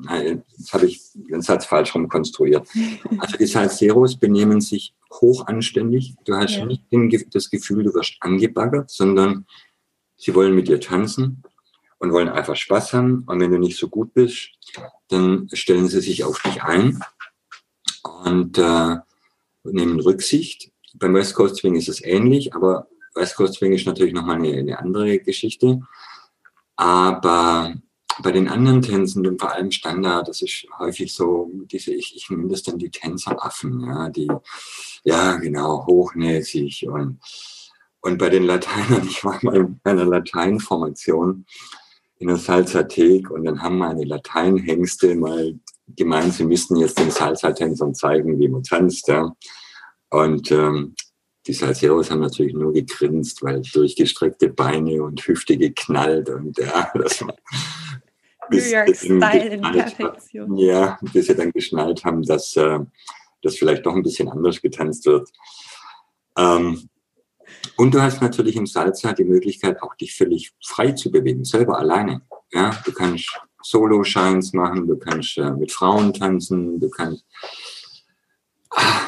Äh, jetzt habe ich den Satz falsch rumkonstruiert. Also die Salseros benehmen sich hochanständig. Du hast ja. nicht das Gefühl, du wirst angebaggert, sondern sie wollen mit dir tanzen und wollen einfach Spaß haben. Und wenn du nicht so gut bist, dann stellen sie sich auf dich ein und äh, nehmen Rücksicht. Beim West Coast Swing ist es ähnlich, aber West Coast Swing ist natürlich nochmal eine, eine andere Geschichte. Aber bei den anderen Tänzen und vor allem Standard, das ist häufig so, diese, ich, ich nenne das dann die Tänzeraffen, ja, die, ja, genau, hochnäsig und, und bei den Lateinern, ich war mal in einer Lateinformation in der Salzathek und dann haben meine Lateinhengste mal gemeint, sie müssten jetzt den Salsa-Tänzern zeigen, wie man tanzt, ja. Und ähm, die Salseros haben natürlich nur gegrinst, weil durchgestreckte Beine und Hüfte geknallt und ja, das war bis, New York Style in Perfektion. Ja, bis sie dann geschnallt haben, dass äh, das vielleicht doch ein bisschen anders getanzt wird. Ähm, und du hast natürlich im Salsa die Möglichkeit, auch dich völlig frei zu bewegen, selber alleine. Ja, du kannst Solo-Shines machen, du kannst äh, mit Frauen tanzen, du kannst ah,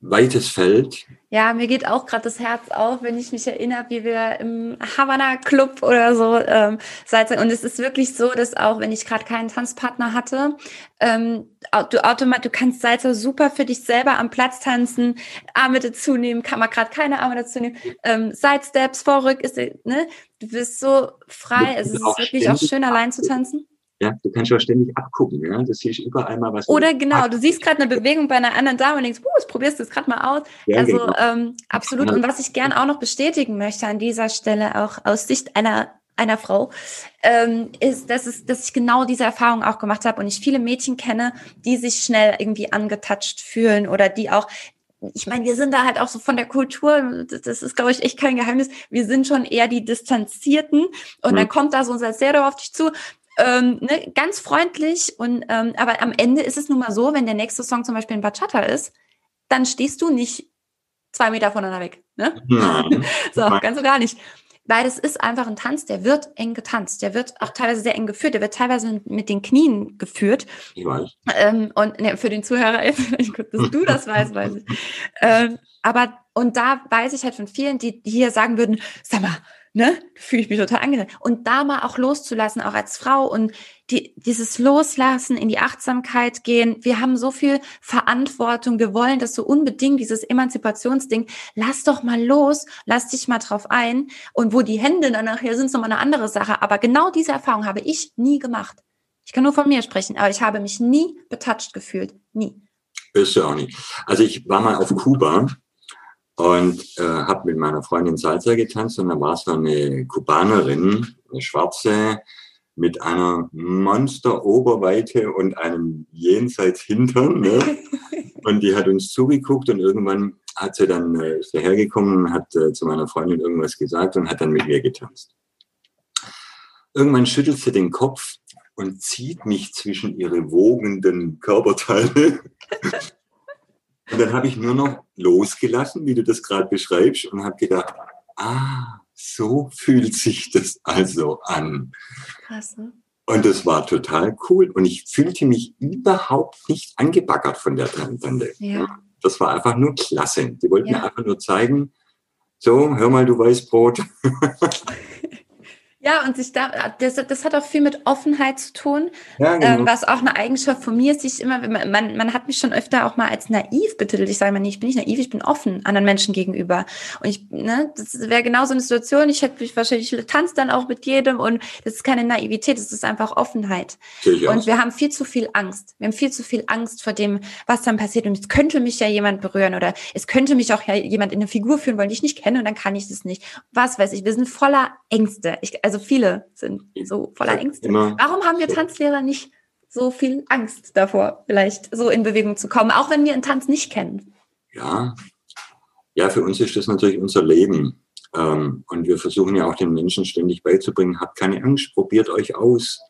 weites Feld. Ja, mir geht auch gerade das Herz auf, wenn ich mich erinnere, wie wir im Havana Club oder so ähm, seit und es ist wirklich so, dass auch wenn ich gerade keinen Tanzpartner hatte, ähm, du automatisch, du kannst Salsa super für dich selber am Platz tanzen, Arme dazu nehmen, kann man gerade keine Arme dazu nehmen, ähm, Sidesteps, Vorrück, ist, ne? Du bist so frei, es ist wirklich auch schön, allein zu tanzen. Ja, du kannst ja ständig abgucken, ja. Du siehst überall mal was. Oder genau, du siehst gerade eine Bewegung bei einer anderen Dame und denkst, uh, das probierst du jetzt gerade mal aus. Ja, also genau. ähm, absolut. Und was ich gern auch noch bestätigen möchte an dieser Stelle, auch aus Sicht einer einer Frau, ähm, ist, dass, es, dass ich genau diese Erfahrung auch gemacht habe und ich viele Mädchen kenne, die sich schnell irgendwie angetatscht fühlen oder die auch ich meine, wir sind da halt auch so von der Kultur, das ist, glaube ich, echt kein Geheimnis. Wir sind schon eher die Distanzierten und mhm. dann kommt da so ein Salcedo auf dich zu ähm, ne, ganz freundlich und ähm, aber am Ende ist es nun mal so, wenn der nächste Song zum Beispiel ein Bachata ist, dann stehst du nicht zwei Meter voneinander weg. Ne? Nein. so, ganz so gar nicht. Weil es ist einfach ein Tanz, der wird eng getanzt. Der wird auch teilweise sehr eng geführt. Der wird teilweise mit den Knien geführt. Ich weiß. Ähm, und ne, für den Zuhörer, dass du das weißt, weiß ich. Ähm, aber, und da weiß ich halt von vielen, die, die hier sagen würden, sag mal, ne, fühle ich mich total angenehm. Und da mal auch loszulassen, auch als Frau und die, dieses Loslassen, in die Achtsamkeit gehen. Wir haben so viel Verantwortung. Wir wollen das so unbedingt, dieses Emanzipationsding. Lass doch mal los, lass dich mal drauf ein. Und wo die Hände dann nachher sind, ist nochmal eine andere Sache. Aber genau diese Erfahrung habe ich nie gemacht. Ich kann nur von mir sprechen, aber ich habe mich nie betatscht gefühlt. Nie. Bist du auch nicht. Also ich war mal auf Kuba und äh, habe mit meiner Freundin Salsa getanzt und da war so eine Kubanerin, eine Schwarze, mit einer Monster-Oberweite und einem jenseits Hintern. Ne? Und die hat uns zugeguckt und irgendwann hat sie dann äh, ist hergekommen und hat äh, zu meiner Freundin irgendwas gesagt und hat dann mit mir getanzt. Irgendwann schüttelt sie den Kopf und zieht mich zwischen ihre wogenden Körperteile und dann habe ich nur noch losgelassen, wie du das gerade beschreibst, und habe gedacht, ah, so fühlt sich das also an. Krass, ne? Und das war total cool. Und ich fühlte mich überhaupt nicht angebaggert von der Tante. Ja. Das war einfach nur klasse. Die wollten ja. mir einfach nur zeigen, so, hör mal, du Weißbrot. Ja, und sich da, das, das hat auch viel mit Offenheit zu tun, ja, genau. ähm, was auch eine Eigenschaft von mir ist, ich immer, man, man, hat mich schon öfter auch mal als naiv betitelt. Ich sage mal nicht, ich bin nicht naiv, ich bin offen anderen Menschen gegenüber. Und ich, ne, das wäre genau so eine Situation, ich hätte mich wahrscheinlich, ich tanze dann auch mit jedem und das ist keine Naivität, das ist einfach Offenheit. Und wir haben viel zu viel Angst. Wir haben viel zu viel Angst vor dem, was dann passiert. Und es könnte mich ja jemand berühren oder es könnte mich auch ja jemand in eine Figur führen, weil ich nicht kenne und dann kann ich das nicht. Was weiß ich, wir sind voller Ängste. Ich, also viele sind so voller Ängste. Warum haben wir Tanzlehrer nicht so viel Angst davor, vielleicht so in Bewegung zu kommen, auch wenn wir einen Tanz nicht kennen? Ja, ja, für uns ist das natürlich unser Leben. Ähm, und wir versuchen ja auch den Menschen ständig beizubringen, habt keine Angst, probiert euch aus.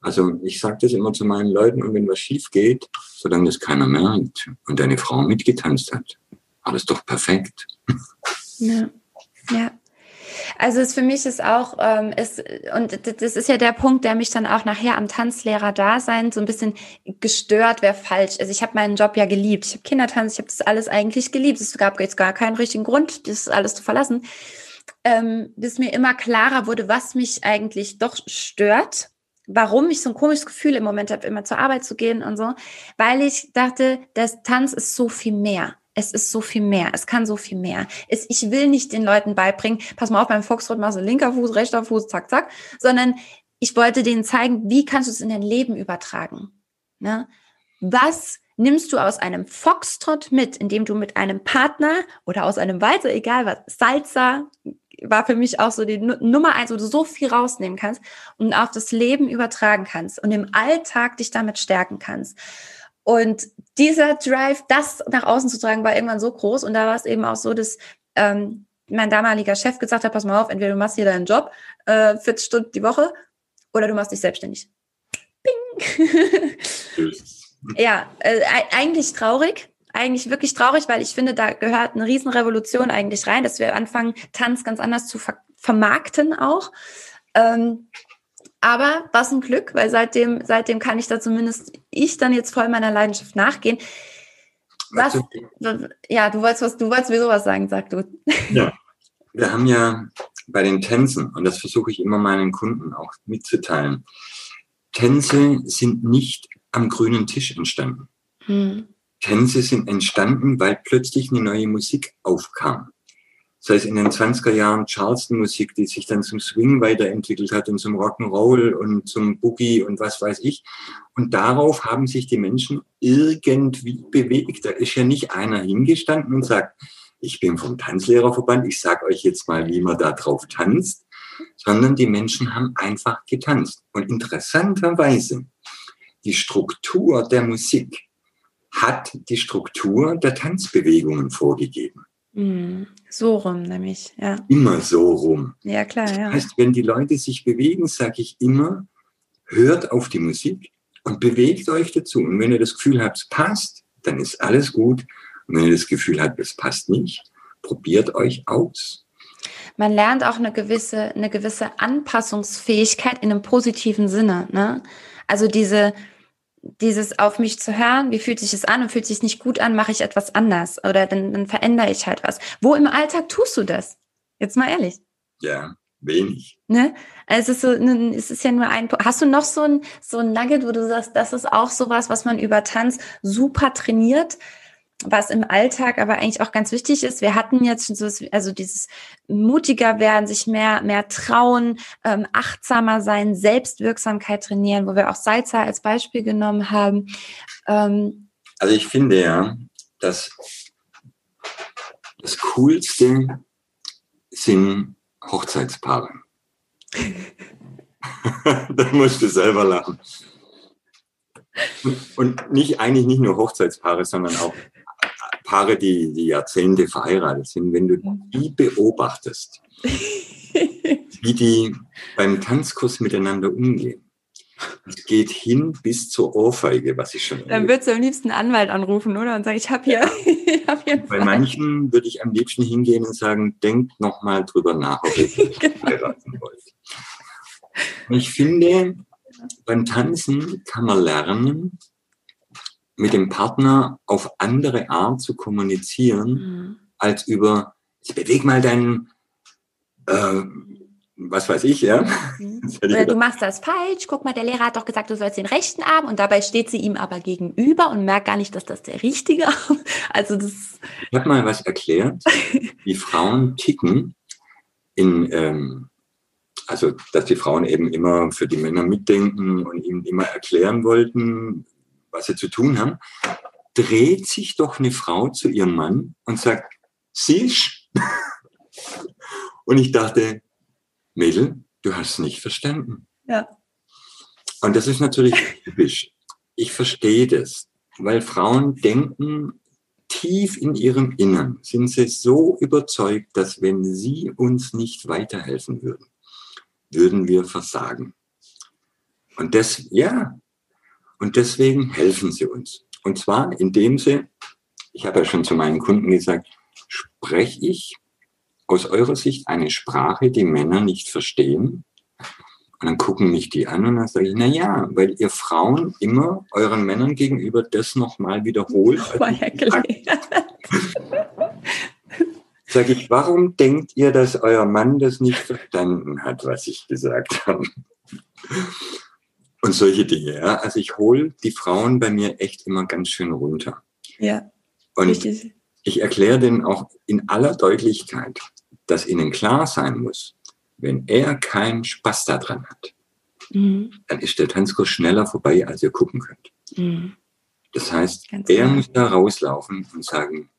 Also ich sage das immer zu meinen Leuten, und wenn was schief geht, solange das keiner merkt und deine Frau mitgetanzt hat, alles doch perfekt. Ja, ja. Also es für mich ist auch, ähm, ist, und das ist ja der Punkt, der mich dann auch nachher am Tanzlehrer-Dasein so ein bisschen gestört wäre falsch. Also ich habe meinen Job ja geliebt. Ich habe Kindertanz, ich habe das alles eigentlich geliebt. Es gab jetzt gar keinen richtigen Grund, das alles zu verlassen. Ähm, bis mir immer klarer wurde, was mich eigentlich doch stört warum ich so ein komisches Gefühl im Moment habe, immer zur Arbeit zu gehen und so, weil ich dachte, das Tanz ist so viel mehr. Es ist so viel mehr. Es kann so viel mehr. Es, ich will nicht den Leuten beibringen, pass mal auf, beim Foxtrot machst du linker Fuß, rechter Fuß, zack, zack, sondern ich wollte denen zeigen, wie kannst du es in dein Leben übertragen. Ne? Was nimmst du aus einem Foxtrot mit, indem du mit einem Partner oder aus einem Walzer, egal was, Salsa war für mich auch so die Nummer eins, wo du so viel rausnehmen kannst und auf das Leben übertragen kannst und im Alltag dich damit stärken kannst. Und dieser Drive, das nach außen zu tragen, war irgendwann so groß. Und da war es eben auch so, dass ähm, mein damaliger Chef gesagt hat, pass mal auf, entweder du machst hier deinen Job, äh, 40 Stunden die Woche, oder du machst dich selbstständig. Bing! ja, äh, eigentlich traurig. Eigentlich wirklich traurig, weil ich finde, da gehört eine Riesenrevolution eigentlich rein, dass wir anfangen, Tanz ganz anders zu ver vermarkten auch. Ähm, aber was ein Glück, weil seitdem, seitdem kann ich da zumindest ich dann jetzt voll meiner Leidenschaft nachgehen. Was, ja, du wolltest was, du wolltest mir sowas sagen, sag du. Ja, wir haben ja bei den Tänzen, und das versuche ich immer meinen Kunden auch mitzuteilen, Tänze sind nicht am grünen Tisch entstanden. Hm. Tänze sind entstanden, weil plötzlich eine neue Musik aufkam sei es in den 20er Jahren Charleston-Musik, die sich dann zum Swing weiterentwickelt hat und zum Rock'n'Roll und zum Boogie und was weiß ich. Und darauf haben sich die Menschen irgendwie bewegt. Da ist ja nicht einer hingestanden und sagt, ich bin vom Tanzlehrerverband, ich sag euch jetzt mal, wie man da drauf tanzt, sondern die Menschen haben einfach getanzt. Und interessanterweise, die Struktur der Musik hat die Struktur der Tanzbewegungen vorgegeben. Mhm. So rum nämlich, ja. Immer so rum. Ja, klar, ja. Das heißt, wenn die Leute sich bewegen, sage ich immer, hört auf die Musik und bewegt euch dazu. Und wenn ihr das Gefühl habt, es passt, dann ist alles gut. Und wenn ihr das Gefühl habt, es passt nicht, probiert euch aus. Man lernt auch eine gewisse, eine gewisse Anpassungsfähigkeit in einem positiven Sinne. Ne? Also diese, dieses auf mich zu hören, wie fühlt sich es an und fühlt sich nicht gut an, mache ich etwas anders oder dann, dann verändere ich halt was. Wo im Alltag tust du das? Jetzt mal ehrlich. Ja, wenig. Ne? Also es ist, so, es ist ja nur ein Hast du noch so ein, so ein Nugget, wo du sagst, das ist auch sowas, was man über Tanz super trainiert, was im Alltag aber eigentlich auch ganz wichtig ist. Wir hatten jetzt schon so, also dieses mutiger werden, sich mehr, mehr trauen, ähm, achtsamer sein, Selbstwirksamkeit trainieren, wo wir auch Salza als Beispiel genommen haben. Ähm, also ich finde ja, dass das Coolste sind Hochzeitspaare. da musst du selber lachen. Und nicht eigentlich nicht nur Hochzeitspaare, sondern auch Paare, die, die Jahrzehnte verheiratet sind, wenn du die beobachtest, wie die beim Tanzkurs miteinander umgehen. Es geht hin bis zur Ohrfeige, was ich schon. Dann würdest du am liebsten einen Anwalt anrufen, oder? Und sagen, ich habe hier, ich hab hier Bei manchen würde ich am liebsten hingehen und sagen, denkt nochmal drüber nach, ob ihr genau. heiraten wollt. Und ich finde, beim Tanzen kann man lernen, mit dem Partner auf andere Art zu kommunizieren, mhm. als über, beweg mal deinen, äh, was weiß ich, ja. Mhm. Oder du machst das falsch. Guck mal, der Lehrer hat doch gesagt, du sollst den rechten Arm und dabei steht sie ihm aber gegenüber und merkt gar nicht, dass das der richtige Arm. Also das. Ich habe mal was erklärt, wie Frauen ticken in ähm, also dass die Frauen eben immer für die Männer mitdenken und ihnen immer erklären wollten, was sie zu tun haben, dreht sich doch eine Frau zu ihrem Mann und sagt, siehst? und ich dachte, Mädel, du hast es nicht verstanden. Ja. Und das ist natürlich typisch. Ich verstehe das, weil Frauen denken, tief in ihrem Innern sind sie so überzeugt, dass wenn sie uns nicht weiterhelfen würden, würden wir versagen. Und das, ja, und deswegen helfen sie uns. Und zwar, indem sie, ich habe ja schon zu meinen Kunden gesagt, spreche ich aus eurer Sicht eine Sprache, die Männer nicht verstehen? Und dann gucken mich die an und dann sage ich, na ja, weil ihr Frauen immer euren Männern gegenüber das nochmal wiederholt. Sage ich, warum denkt ihr, dass euer Mann das nicht verstanden hat, was ich gesagt habe? Und solche Dinge, ja. Also ich hole die Frauen bei mir echt immer ganz schön runter. Ja. Und richtig. ich erkläre denen auch in aller Deutlichkeit, dass ihnen klar sein muss, wenn er keinen Spaß daran hat, mhm. dann ist der Tanzkurs schneller vorbei, als ihr gucken könnt. Mhm. Das heißt, ganz er klar. muss da rauslaufen und sagen,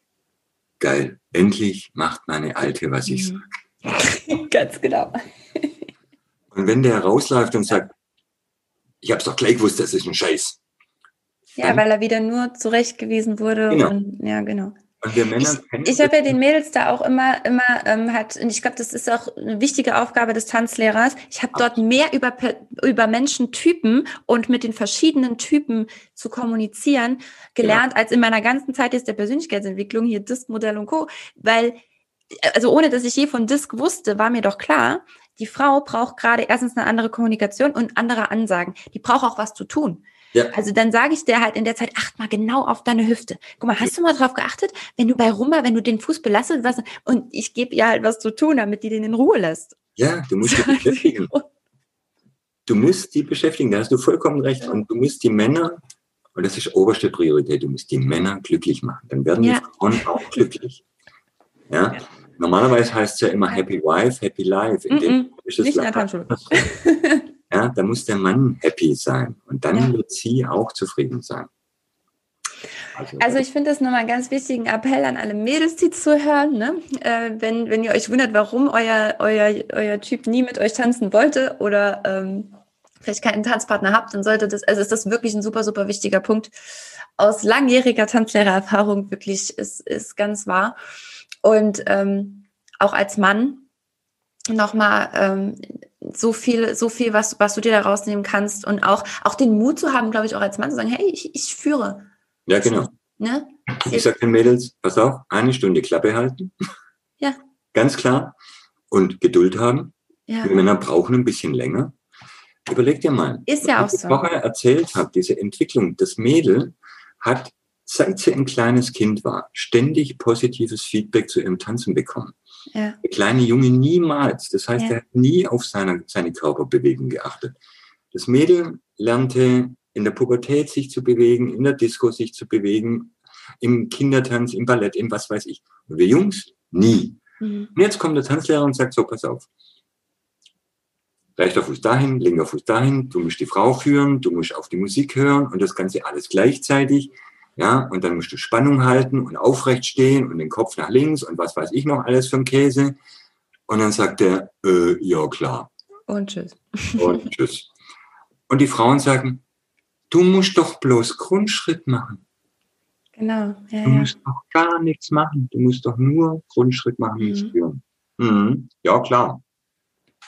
geil, endlich macht meine Alte, was ich mhm. sage. Ganz genau. Und wenn der rausläuft und sagt, ich habe es doch gleich gewusst, das ist ein Scheiß. Ja, dann, weil er wieder nur zurechtgewiesen wurde. Genau. Und, ja, genau. Und wir Männer ich, ich habe ja den Mädels da auch immer, immer ähm, halt, und ich glaube, das ist auch eine wichtige Aufgabe des Tanzlehrers. Ich habe dort mehr über, über Menschentypen und mit den verschiedenen Typen zu kommunizieren gelernt, ja. als in meiner ganzen Zeit jetzt der Persönlichkeitsentwicklung, hier Disk-Modell und Co. Weil, also ohne dass ich je von Disk wusste, war mir doch klar, die Frau braucht gerade erstens eine andere Kommunikation und andere Ansagen. Die braucht auch was zu tun. Ja. Also dann sage ich dir halt in der Zeit, acht mal genau auf deine Hüfte. Guck mal, hast du mal drauf geachtet, wenn du bei Rumba, wenn du den Fuß belastet, was, und ich gebe ihr halt was zu tun, damit die den in Ruhe lässt. Ja, du musst dich beschäftigen. Du musst die beschäftigen, da hast du vollkommen recht. Und du musst die Männer, und das ist oberste Priorität, du musst die Männer glücklich machen. Dann werden ja. die Frauen auch glücklich. Ja. Normalerweise heißt es ja immer Happy Wife, Happy Life. In mm -mm. dem ist es Nicht Ja, da muss der Mann happy sein und dann ja. wird sie auch zufrieden sein. Also, also ich finde das nochmal einen ganz wichtigen Appell an alle Mädels, die zuhören. Ne? Äh, wenn, wenn ihr euch wundert, warum euer, euer, euer Typ nie mit euch tanzen wollte oder ähm, vielleicht keinen Tanzpartner habt, dann sollte das, also ist das wirklich ein super, super wichtiger Punkt. Aus langjähriger Tanzlehrererfahrung wirklich ist, ist ganz wahr. Und ähm, auch als Mann nochmal ähm, so viel, so viel, was, was du dir da rausnehmen kannst und auch, auch den Mut zu haben, glaube ich, auch als Mann zu sagen, hey, ich, ich führe. Ja, genau. Ne? Ich sage den Mädels, pass auf, eine Stunde Klappe halten. Ja. Ganz klar. Und Geduld haben. Ja. Die Männer brauchen ein bisschen länger. Überleg dir mal. Ist ja auch so. Was ich vorher erzählt habe, diese Entwicklung, das Mädel hat, seit sie ein kleines Kind war, ständig positives Feedback zu ihrem Tanzen bekommen. Ja. Der kleine Junge niemals. Das heißt, ja. er hat nie auf seine, seine Körperbewegung geachtet. Das Mädel lernte in der Pubertät sich zu bewegen, in der Disco sich zu bewegen, im Kindertanz, im Ballett, im was weiß ich. Und wir Jungs nie. Mhm. Und jetzt kommt der Tanzlehrer und sagt so, pass auf. Rechter Fuß dahin, linker Fuß dahin, du musst die Frau führen, du musst auf die Musik hören und das Ganze alles gleichzeitig. Ja, und dann musst du Spannung halten und aufrecht stehen und den Kopf nach links und was weiß ich noch alles für ein Käse. Und dann sagt er, äh, ja klar. Und tschüss. Und tschüss. Und die Frauen sagen, du musst doch bloß Grundschritt machen. Genau. Ja, du musst doch gar nichts machen. Du musst doch nur Grundschritt machen und mhm. spüren. Mhm. Ja, klar.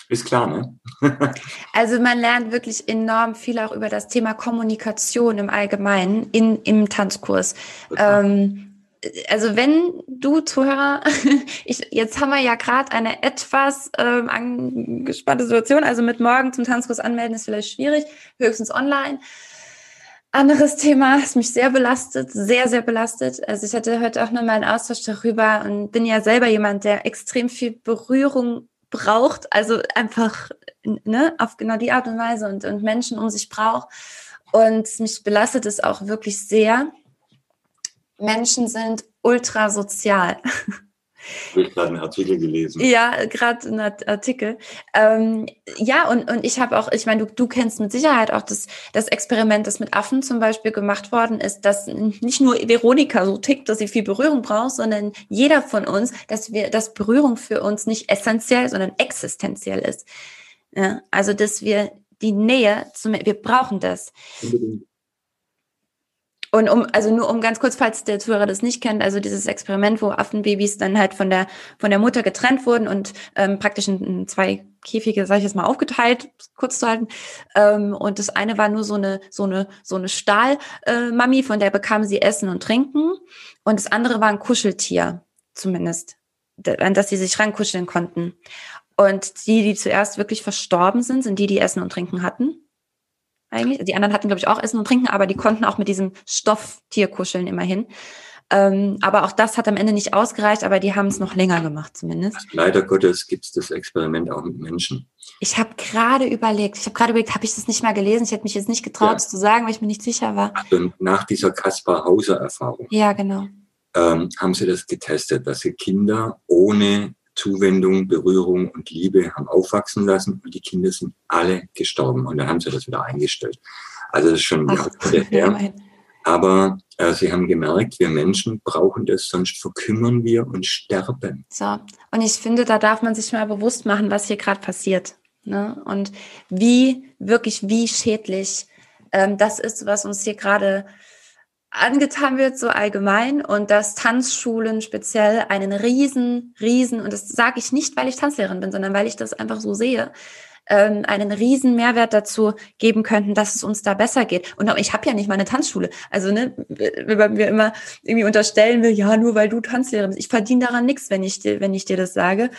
Ist klar, ne? also man lernt wirklich enorm viel auch über das Thema Kommunikation im Allgemeinen in, im Tanzkurs. Ähm, also wenn du Zuhörer, ich, jetzt haben wir ja gerade eine etwas ähm, angespannte Situation, also mit morgen zum Tanzkurs anmelden ist vielleicht schwierig, höchstens online. Anderes Thema, das mich sehr belastet, sehr, sehr belastet. Also ich hatte heute auch nochmal einen Austausch darüber und bin ja selber jemand, der extrem viel Berührung braucht, also einfach ne, auf genau die Art und Weise und, und Menschen um sich braucht. Und mich belastet es auch wirklich sehr. Menschen sind ultra sozial. Ich habe gerade einen Artikel gelesen. Ja, gerade einen Artikel. Ähm, ja, und, und ich habe auch, ich meine, du, du kennst mit Sicherheit auch das, das Experiment, das mit Affen zum Beispiel gemacht worden ist, dass nicht nur Veronika so tickt, dass sie viel Berührung braucht, sondern jeder von uns, dass wir, dass Berührung für uns nicht essentiell, sondern existenziell ist. Ja, also, dass wir die Nähe, zum, wir brauchen das. Unbedingt. Und um, also nur um ganz kurz, falls der Zuhörer das nicht kennt, also dieses Experiment, wo Affenbabys dann halt von der, von der Mutter getrennt wurden und ähm, praktisch in, zwei Käfige, sag ich jetzt mal, aufgeteilt, kurz zu halten. Ähm, und das eine war nur so eine, so eine, so eine Stahlmami, äh, von der bekamen sie Essen und Trinken. Und das andere war ein Kuscheltier, zumindest, an das sie sich rankuscheln konnten. Und die, die zuerst wirklich verstorben sind, sind die, die Essen und Trinken hatten eigentlich. Die anderen hatten, glaube ich, auch Essen und Trinken, aber die konnten auch mit diesem Stofftier kuscheln immerhin. Ähm, aber auch das hat am Ende nicht ausgereicht, aber die haben es noch länger gemacht zumindest. Leider Gottes gibt es das Experiment auch mit Menschen. Ich habe gerade überlegt, ich habe gerade überlegt, habe ich das nicht mal gelesen? Ich hätte mich jetzt nicht getraut, ja. zu sagen, weil ich mir nicht sicher war. Und nach dieser Kaspar Hauser Erfahrung. Ja, genau. Ähm, haben sie das getestet, dass sie Kinder ohne Zuwendung, Berührung und Liebe haben aufwachsen lassen und die Kinder sind alle gestorben und dann haben sie das wieder eingestellt. Also das ist schon Ach, her. Aber äh, sie haben gemerkt, wir Menschen brauchen das, sonst verkümmern wir und sterben. So, und ich finde, da darf man sich mal bewusst machen, was hier gerade passiert. Ne? Und wie, wirklich, wie schädlich ähm, das ist, was uns hier gerade angetan wird, so allgemein, und dass Tanzschulen speziell einen riesen, riesen, und das sage ich nicht, weil ich Tanzlehrerin bin, sondern weil ich das einfach so sehe, ähm, einen riesen Mehrwert dazu geben könnten, dass es uns da besser geht. Und ich habe ja nicht mal eine Tanzschule. Also, ne, wenn wir immer irgendwie unterstellen will, ja, nur weil du Tanzlehrerin bist. Ich verdiene daran nichts, wenn ich dir, wenn ich dir das sage,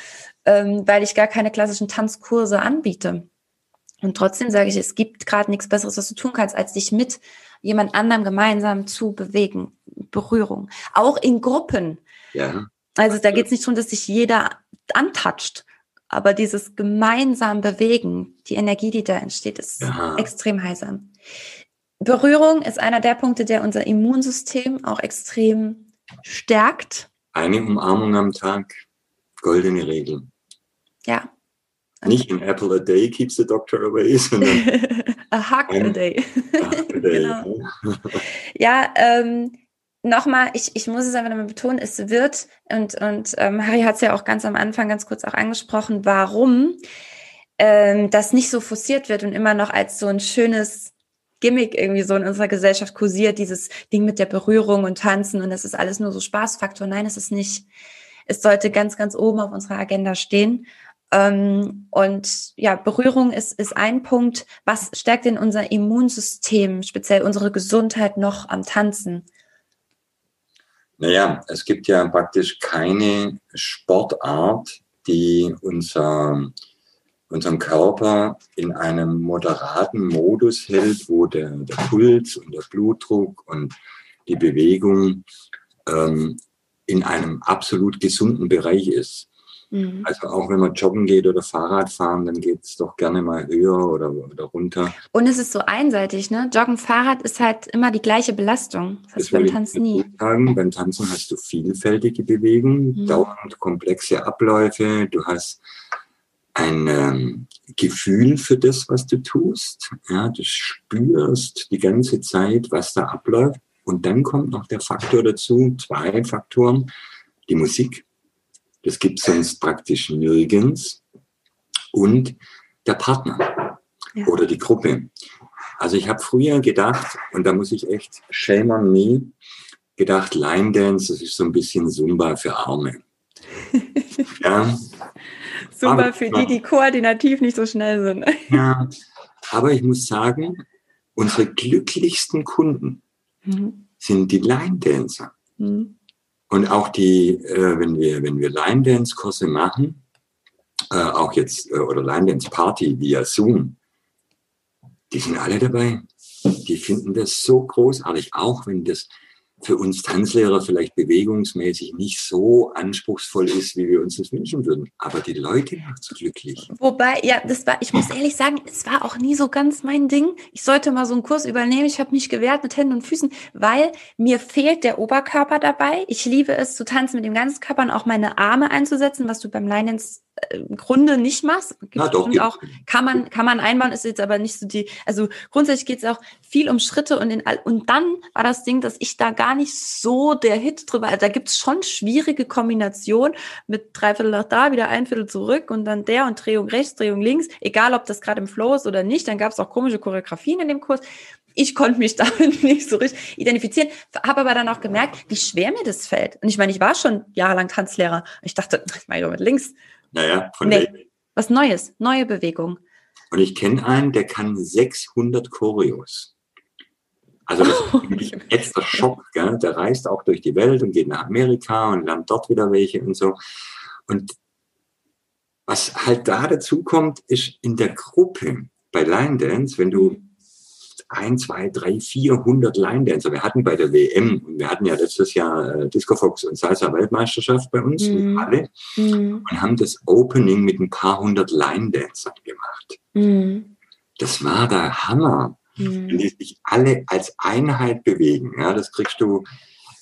ähm, weil ich gar keine klassischen Tanzkurse anbiete. Und trotzdem sage ich, es gibt gerade nichts Besseres, was du tun kannst, als dich mit jemand anderem gemeinsam zu bewegen. Berührung. Auch in Gruppen. Ja. Also da geht es nicht darum, dass sich jeder antatscht, aber dieses gemeinsam Bewegen, die Energie, die da entsteht, ist ja. extrem heilsam. Berührung ist einer der Punkte, der unser Immunsystem auch extrem stärkt. Eine Umarmung am Tag, goldene Regel. Ja. Nicht ein Apple a day keeps the doctor away, sondern a hug a day. A day. genau. ja, ähm, nochmal, ich, ich muss es einfach nochmal betonen, es wird, und, und ähm, Harry hat es ja auch ganz am Anfang ganz kurz auch angesprochen, warum ähm, das nicht so forciert wird und immer noch als so ein schönes Gimmick irgendwie so in unserer Gesellschaft kursiert, dieses Ding mit der Berührung und Tanzen und das ist alles nur so Spaßfaktor. Nein, es ist nicht. Es sollte ganz, ganz oben auf unserer Agenda stehen. Ähm, und ja, Berührung ist, ist ein Punkt. Was stärkt denn unser Immunsystem, speziell unsere Gesundheit noch am Tanzen? Naja, es gibt ja praktisch keine Sportart, die unser, unseren Körper in einem moderaten Modus hält, wo der, der Puls und der Blutdruck und die Bewegung ähm, in einem absolut gesunden Bereich ist. Mhm. Also auch wenn man joggen geht oder Fahrrad fahren, dann geht es doch gerne mal höher oder, oder runter. Und es ist so einseitig, ne? Joggen, Fahrrad ist halt immer die gleiche Belastung. Das, das beim Tanzen nie. Sagen. Beim Tanzen hast du vielfältige Bewegungen, mhm. dauernd komplexe Abläufe, du hast ein ähm, Gefühl für das, was du tust. Ja, du spürst die ganze Zeit, was da abläuft. Und dann kommt noch der Faktor dazu, zwei Faktoren, die Musik. Das gibt es sonst praktisch nirgends. Und der Partner ja. oder die Gruppe. Also ich habe früher gedacht, und da muss ich echt shame on me, gedacht, Line Dance, das ist so ein bisschen Zumba für Arme. ja. Zumba für die, die koordinativ nicht so schnell sind. ja, aber ich muss sagen, unsere glücklichsten Kunden mhm. sind die Line Dancer. Mhm. Und auch die, äh, wenn wir, wenn wir Line Dance Kurse machen, äh, auch jetzt, äh, oder Line Dance Party via Zoom, die sind alle dabei. Die finden das so großartig, auch wenn das für uns Tanzlehrer vielleicht bewegungsmäßig nicht so anspruchsvoll ist, wie wir uns das wünschen würden. Aber die Leute macht es glücklich. Wobei, ja, das war, ich muss ehrlich sagen, es war auch nie so ganz mein Ding. Ich sollte mal so einen Kurs übernehmen. Ich habe mich gewehrt mit Händen und Füßen, weil mir fehlt der Oberkörper dabei. Ich liebe es zu tanzen mit dem ganzen Körper und auch meine Arme einzusetzen, was du beim Line Äh, im Grunde nicht machst. Na doch, und auch kann man kann man einbauen, ist jetzt aber nicht so die. Also grundsätzlich geht es auch viel um Schritte und in all, und dann war das Ding, dass ich da gar nicht so der Hit drüber. Also da gibt's schon schwierige Kombinationen mit Dreiviertel nach da, wieder ein Viertel zurück und dann der und Drehung rechts, Drehung links. Egal, ob das gerade im Flow ist oder nicht. Dann gab's auch komische Choreografien in dem Kurs. Ich konnte mich damit nicht so richtig identifizieren, habe aber dann auch gemerkt, wie schwer mir das fällt. Und ich meine, ich war schon jahrelang Tanzlehrer. Ich dachte, ich meine doch mit links. Naja, von Nee. Was Neues, neue Bewegung. Und ich kenne einen, der kann 600 Choreos. Also das ist wirklich ein extra Schock. Gell? Der reist auch durch die Welt und geht nach Amerika und lernt dort wieder welche und so. Und was halt da dazu kommt, ist in der Gruppe bei Line Dance, wenn du ein, zwei, drei, vierhundert Line Dancer, wir hatten bei der WM und wir hatten ja letztes Jahr äh, Disco Fox und Salsa Weltmeisterschaft bei uns, Mhm. alle, Mhm. und haben das Opening mit ein paar hundert Line Dancern gemacht. Mhm. Das war der Hammer. Wenn Mhm. die sich alle als Einheit bewegen, ja, das kriegst du,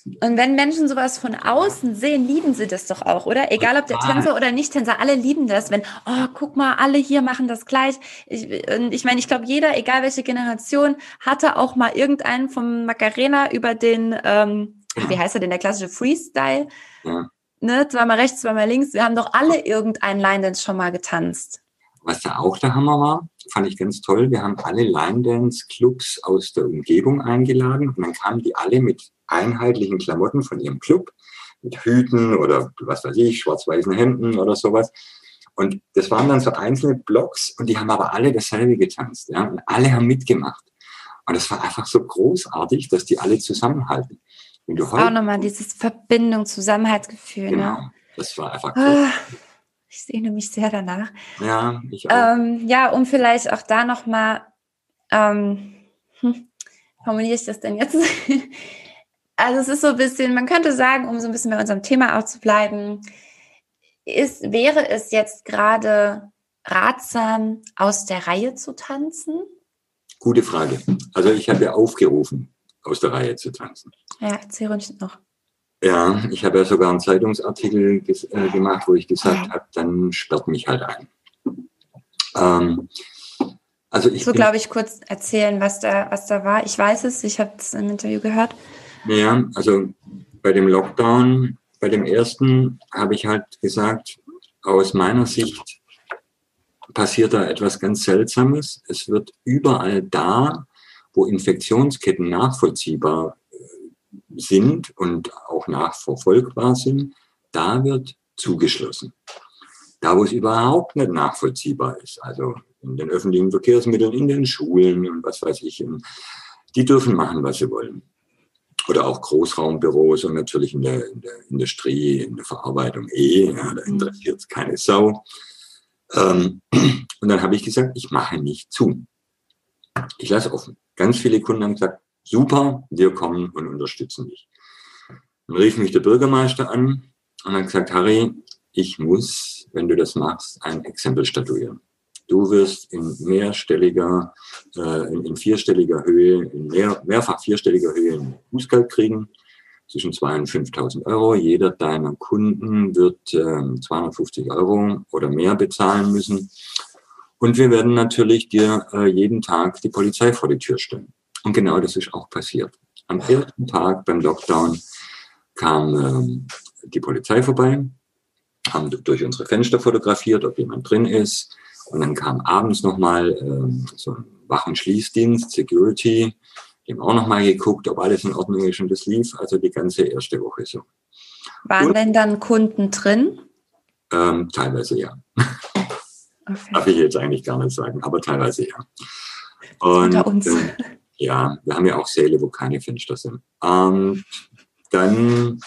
Und wenn Menschen sowas von außen sehen, lieben sie das doch auch, oder? Egal ob der. Tänzer oder Nicht-Tänzer, alle lieben das, wenn, oh, guck mal, alle hier machen das gleich. Ich, und ich meine, ich glaube, jeder, egal welche Generation, hatte auch mal irgendeinen vom Macarena über den, ähm, wie heißt er denn, der klassische Freestyle? Ja. Ne, zweimal rechts, zweimal links. Wir haben doch alle irgendeinen Line-Dance schon mal getanzt. was da auch der Hammer war, fand ich ganz toll. Wir haben alle Line Dance Clubs aus der Umgebung eingeladen und dann kamen die alle mit einheitlichen Klamotten von ihrem Club, mit Hüten oder was weiß ich, schwarz-weißen Hemden oder sowas. Und das waren dann so einzelne Blocks und die haben aber alle dasselbe getanzt. Ja? Und alle haben mitgemacht. Und das war einfach so großartig, dass die alle zusammenhalten. Wenn du Auch heute, nochmal dieses Verbindung, Zusammenhaltsgefühl. genau, Ne? das war einfach Ah, ich sehne mich sehr danach. Ja, ich auch. Ähm, ja, um vielleicht auch da nochmal, ähm, hm, formuliere ich das denn jetzt? also es ist so ein bisschen, man könnte sagen, um so ein bisschen bei unserem Thema auch zu bleiben, ist, wäre es jetzt gerade ratsam, aus der Reihe zu tanzen? Gute Frage. Also ich habe ja aufgerufen, aus der Reihe zu tanzen. Ja, erzähl ruhig noch. Ja, ich habe ja sogar einen Zeitungsartikel äh, gemacht, wo ich gesagt habe, dann sperrt mich halt ein. Ähm, also ich So bin, glaube ich kurz erzählen, was da, was da war. Ich weiß es, ich habe es im Interview gehört. Ja, also bei dem Lockdown, bei dem ersten habe ich halt gesagt, aus meiner Sicht passiert da etwas ganz Seltsames. Es wird überall da, wo Infektionsketten nachvollziehbar äh, sind und auch nachverfolgbar sind, da wird zugeschlossen. Da, wo es überhaupt nicht nachvollziehbar ist, also in den öffentlichen Verkehrsmitteln, in den Schulen und was weiß ich, die dürfen machen, was sie wollen. Oder auch Großraumbüros und natürlich in der, in der Industrie, in der Verarbeitung eh, ja, da interessiert es keine Sau. Ähm, und dann habe ich gesagt, ich mache nicht zu. Ich lasse offen. Ganz viele Kunden haben gesagt, super, wir kommen und unterstützen dich. Dann rief mich der Bürgermeister an und hat gesagt, Harry, ich muss, wenn du das machst, ein Exempel statuieren. Du wirst in mehrstelliger, äh, in, in vierstelliger Höhe, in mehr, mehrfach vierstelliger Höhe ein Bußgeld kriegen, zwischen 2.000 und 5.000 Euro. Jeder deiner Kunden wird ähm, 250 Euro oder mehr bezahlen müssen. Und wir werden natürlich dir äh, jeden Tag die Polizei vor die Tür stellen. Und genau das ist auch passiert. Am ersten Tag beim Lockdown kam ähm, die Polizei vorbei, haben durch unsere Fenster fotografiert, ob jemand drin ist. Und dann kam abends nochmal ähm, so ein Wach- und Schließdienst, Security, die haben auch nochmal geguckt, ob alles in Ordnung ist und das lief also die ganze erste Woche so. Waren Und- denn dann Kunden drin? Ähm, teilweise ja. Okay. Darf ich jetzt eigentlich gar nicht sagen, aber teilweise ja. Und, Unter uns. äh, ja, wir haben ja auch Säle, wo keine Fenster sind. Und dann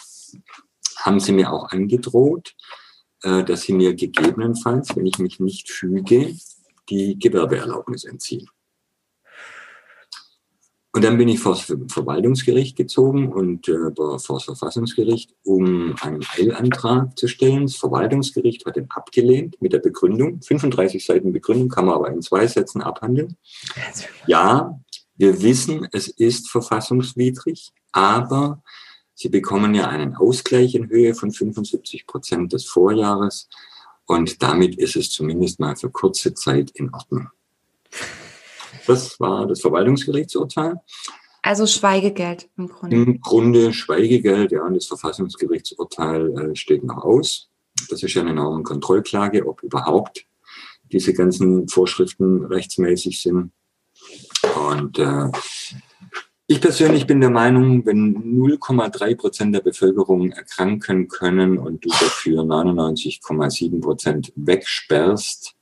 haben sie mir auch angedroht, dass sie mir gegebenenfalls, wenn ich mich nicht füge, die Gewerbeerlaubnis entziehen. Und dann bin ich vor das Verwaltungsgericht gezogen und äh, vor das Verfassungsgericht, um einen Eilantrag zu stellen. Das Verwaltungsgericht hat den abgelehnt mit der Begründung. 35 Seiten Begründung kann man aber in zwei Sätzen abhandeln. Ja, wir wissen, es ist verfassungswidrig, aber Sie bekommen ja einen Ausgleich in Höhe von 75 Prozent des Vorjahres und damit ist es zumindest mal für kurze Zeit in Ordnung. Das war das Verwaltungsgerichtsurteil. Also Schweigegeld im Grunde. Im Grunde Schweigegeld, ja, und das Verfassungsgerichtsurteil äh, steht noch aus. Das ist ja eine Normenkontrollklage, ob überhaupt diese ganzen Vorschriften rechtsmäßig sind. Und äh, ich persönlich bin der Meinung, wenn 0,3 Prozent der Bevölkerung erkranken können und du dafür 99,7 Prozent wegsperrst,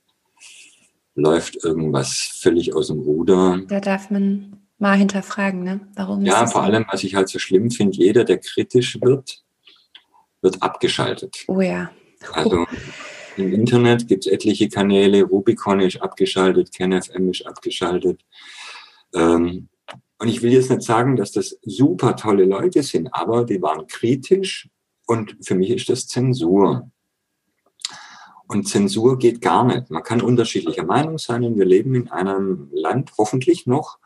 läuft irgendwas völlig aus dem Ruder. Da darf man mal hinterfragen, ne? Warum? Ja, vor allem, was ich halt so schlimm finde, jeder, der kritisch wird, wird abgeschaltet. Oh ja. Also im Internet gibt es etliche Kanäle, Rubicon ist abgeschaltet, KenFM ist abgeschaltet. Ähm, und ich will jetzt nicht sagen, dass das super tolle Leute sind, aber die waren kritisch und für mich ist das Zensur. Und Zensur geht gar nicht. Man kann unterschiedlicher Meinung sein und wir leben in einem Land, hoffentlich noch,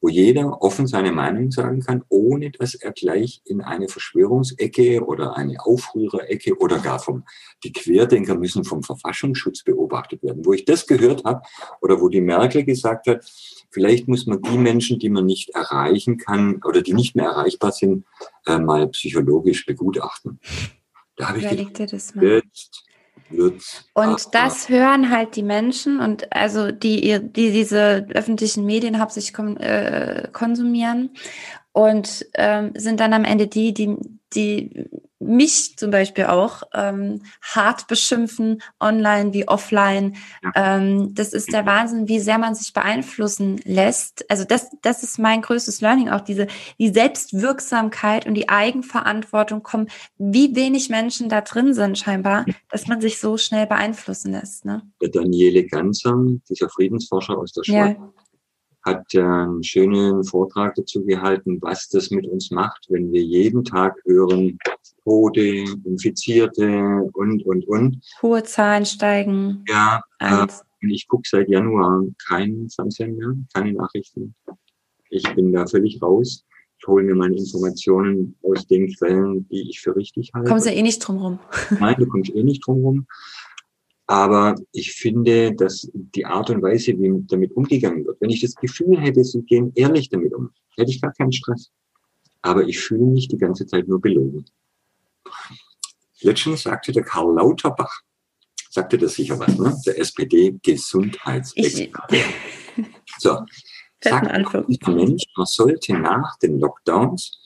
wo jeder offen seine Meinung sagen kann, ohne dass er gleich in eine Verschwörungsecke oder eine Aufrührerecke oder gar vom, die Querdenker müssen vom Verfassungsschutz beobachtet werden. Wo ich das gehört habe oder wo die Merkel gesagt hat, vielleicht muss man die Menschen, die man nicht erreichen kann oder die nicht mehr erreichbar sind, äh, mal psychologisch begutachten. Da habe ich gedacht, jetzt. Und das hören halt die Menschen und also die, die diese öffentlichen Medien hauptsächlich äh, konsumieren und ähm, sind dann am Ende die, die, die mich zum Beispiel auch ähm, hart beschimpfen, online wie offline. Ja. Ähm, das ist der Wahnsinn, wie sehr man sich beeinflussen lässt. Also das, das ist mein größtes Learning, auch diese die Selbstwirksamkeit und die Eigenverantwortung kommen, wie wenig Menschen da drin sind scheinbar, dass man sich so schnell beeinflussen lässt. Ne? Der Daniele Ganser, dieser Friedensforscher aus der Schweiz, ja hat einen schönen Vortrag dazu gehalten, was das mit uns macht, wenn wir jeden Tag hören, Tode, Infizierte und, und, und. Hohe Zahlen steigen. Ja, äh, ich gucke seit Januar keinen Fernsehen mehr, keine Nachrichten. Ich bin da völlig raus. Ich hole mir meine Informationen aus den Quellen, die ich für richtig halte. Kommst du eh nicht drum rum. Nein, du kommst eh nicht drum rum. Aber ich finde, dass die Art und Weise, wie damit umgegangen wird, wenn ich das Gefühl hätte, sie gehen ehrlich damit um, hätte ich gar keinen Stress. Aber ich fühle mich die ganze Zeit nur belogen. Letztens sagte der Karl Lauterbach, sagte das sicher was, ne? der SPD-Gesundheitsexperte. So, sagt dieser Mensch, man sollte nach den Lockdowns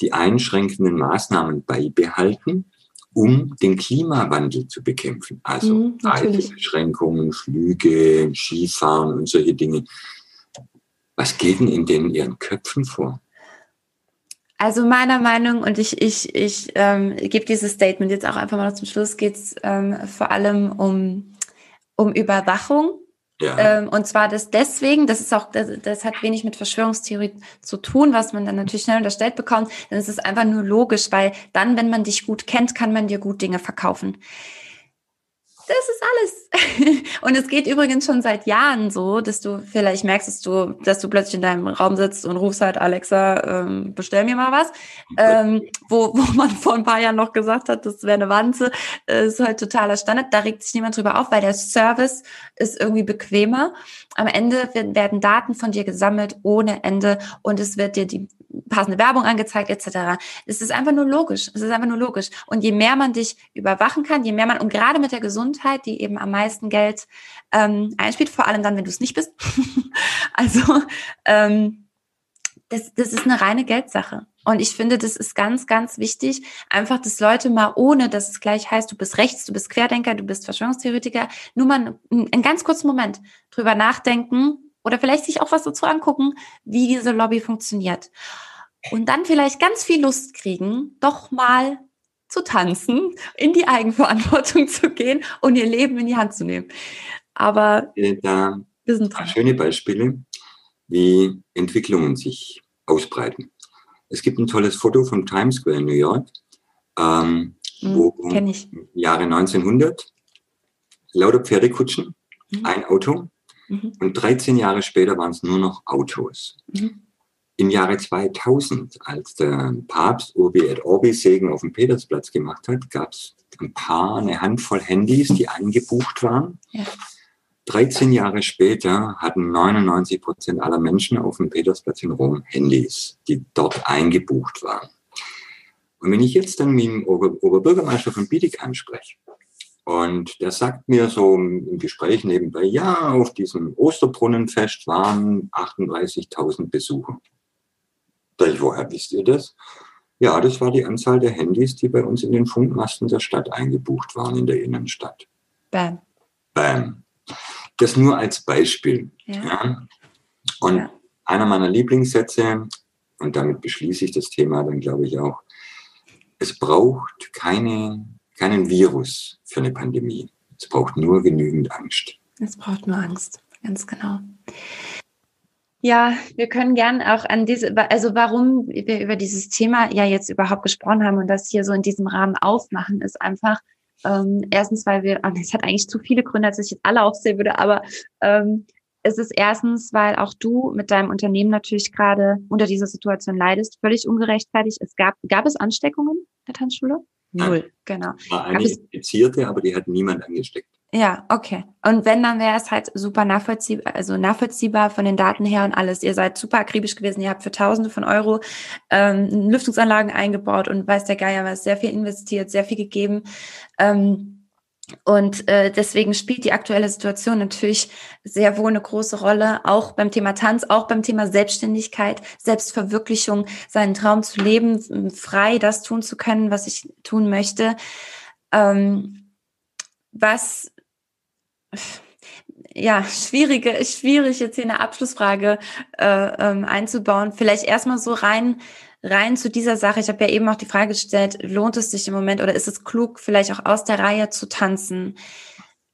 die einschränkenden Maßnahmen beibehalten um den Klimawandel zu bekämpfen. Also mhm, Reisebeschränkungen, Flüge, Skifahren und solche Dinge. Was geht denn in den ihren Köpfen vor? Also meiner Meinung, und ich, ich, ich ähm, gebe dieses Statement jetzt auch einfach mal zum Schluss, geht es ähm, vor allem um, um Überwachung Ähm, und zwar das deswegen, das ist auch, das, das hat wenig mit Verschwörungstheorie zu tun, was man dann natürlich schnell unterstellt bekommt. Dann ist es einfach nur logisch, weil dann, wenn man dich gut kennt, kann man dir gut Dinge verkaufen das ist alles. Und es geht übrigens schon seit Jahren so, dass du vielleicht merkst, dass du, dass du plötzlich in deinem Raum sitzt und rufst halt, Alexa, ähm, bestell mir mal was. Ähm, wo, wo man vor ein paar Jahren noch gesagt hat, das wäre eine Wanze, äh, ist halt totaler Standard. Da regt sich niemand drüber auf, weil der Service ist irgendwie bequemer. Am Ende werden Daten von dir gesammelt ohne Ende und es wird dir die passende Werbung angezeigt etc. Es ist einfach nur logisch. Es ist einfach nur logisch. Und je mehr man dich überwachen kann, je mehr man, und gerade mit der Gesundheit, die eben am meisten Geld ähm, einspielt, vor allem dann, wenn du es nicht bist. also ähm, das, das ist eine reine Geldsache. Und ich finde, das ist ganz, ganz wichtig, einfach, dass Leute mal, ohne dass es gleich heißt, du bist rechts, du bist Querdenker, du bist Verschwörungstheoretiker, nur mal einen, einen ganz kurzen Moment drüber nachdenken, oder vielleicht sich auch was dazu angucken, wie diese Lobby funktioniert. Und dann vielleicht ganz viel Lust kriegen, doch mal zu tanzen, in die Eigenverantwortung zu gehen und ihr Leben in die Hand zu nehmen. Aber da wir sind dran. schöne Beispiele, wie Entwicklungen sich ausbreiten. Es gibt ein tolles Foto vom Times Square in New York, ähm, mhm, wo im Jahre 1900 lauter Pferdekutschen, mhm. ein Auto mhm. und 13 Jahre später waren es nur noch Autos. Mhm. Im Jahre 2000, als der Papst Urbi et Orbi Segen auf dem Petersplatz gemacht hat, gab es ein paar, eine Handvoll Handys, die eingebucht waren. Ja. 13 Jahre später hatten 99 Prozent aller Menschen auf dem Petersplatz in Rom Handys, die dort eingebucht waren. Und wenn ich jetzt dann mit dem Ober Oberbürgermeister von Bietigheim spreche, und der sagt mir so im Gespräch nebenbei, ja, auf diesem Osterbrunnenfest waren 38.000 Besucher. Sag woher wisst ihr das? Ja, das war die Anzahl der Handys, die bei uns in den Funkmasten der Stadt eingebucht waren in der Innenstadt. Bam. Bam. Das nur als Beispiel. Ja. ja. Und ja. einer meiner Lieblingssätze, und damit beschließe ich das Thema dann, glaube ich, auch, es braucht keine, keinen Virus für eine Pandemie. Es braucht nur genügend Angst. Es braucht nur Angst, ganz genau. Ja, wir können gern auch an diese, also warum wir über dieses Thema ja jetzt überhaupt gesprochen haben und das hier so in diesem Rahmen aufmachen, ist einfach, ähm, erstens, weil wir, oh, es hat eigentlich zu viele Gründe, als ich jetzt alle aufsehen würde, aber ähm, es ist erstens, weil auch du mit deinem Unternehmen natürlich gerade unter dieser Situation leidest, völlig ungerechtfertigt. Es gab, gab es Ansteckungen in der Tanzschule? Null, genau. War eine Infizierte, aber die hat niemand angesteckt. Ja, okay. Und wenn, dann wäre es halt super nachvollziehbar, also nachvollziehbar von den Daten her und alles. Ihr seid super akribisch gewesen, ihr habt für Tausende von Euro ähm, Lüftungsanlagen eingebaut und weiß der Geier was, sehr viel investiert, sehr viel gegeben. Ähm, und äh, deswegen spielt die aktuelle Situation natürlich sehr wohl eine große Rolle, auch beim Thema Tanz, auch beim Thema Selbstständigkeit, Selbstverwirklichung, seinen Traum zu leben, frei das tun zu können, was ich tun möchte. Ähm, was ja, schwierige, schwierig jetzt hier eine Abschlussfrage äh, ähm, einzubauen. Vielleicht erstmal so rein, rein zu dieser Sache. Ich habe ja eben auch die Frage gestellt, lohnt es sich im Moment oder ist es klug, vielleicht auch aus der Reihe zu tanzen?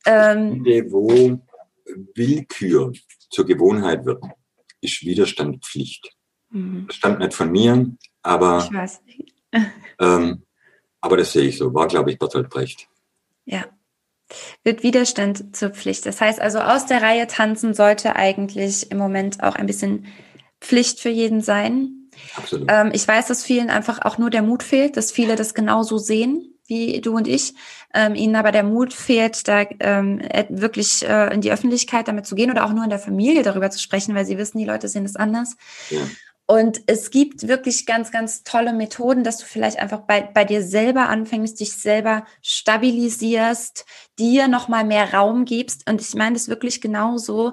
Ähm, finde, wo Willkür zur Gewohnheit wird, ist Widerstand Pflicht. Mhm. Das stammt nicht von mir, aber, ich weiß. ähm, aber das sehe ich so. War, glaube ich, Bertolt Brecht. Ja wird Widerstand zur Pflicht. Das heißt also, aus der Reihe tanzen sollte eigentlich im Moment auch ein bisschen Pflicht für jeden sein. Absolut. Ähm, ich weiß, dass vielen einfach auch nur der Mut fehlt, dass viele das genauso sehen wie du und ich, ähm, ihnen aber der Mut fehlt, da ähm, wirklich äh, in die Öffentlichkeit damit zu gehen oder auch nur in der Familie darüber zu sprechen, weil sie wissen, die Leute sehen es anders. Ja. Und es gibt wirklich ganz, ganz tolle Methoden, dass du vielleicht einfach bei, bei dir selber anfängst, dich selber stabilisierst, dir nochmal mehr Raum gibst. Und ich meine das wirklich genauso,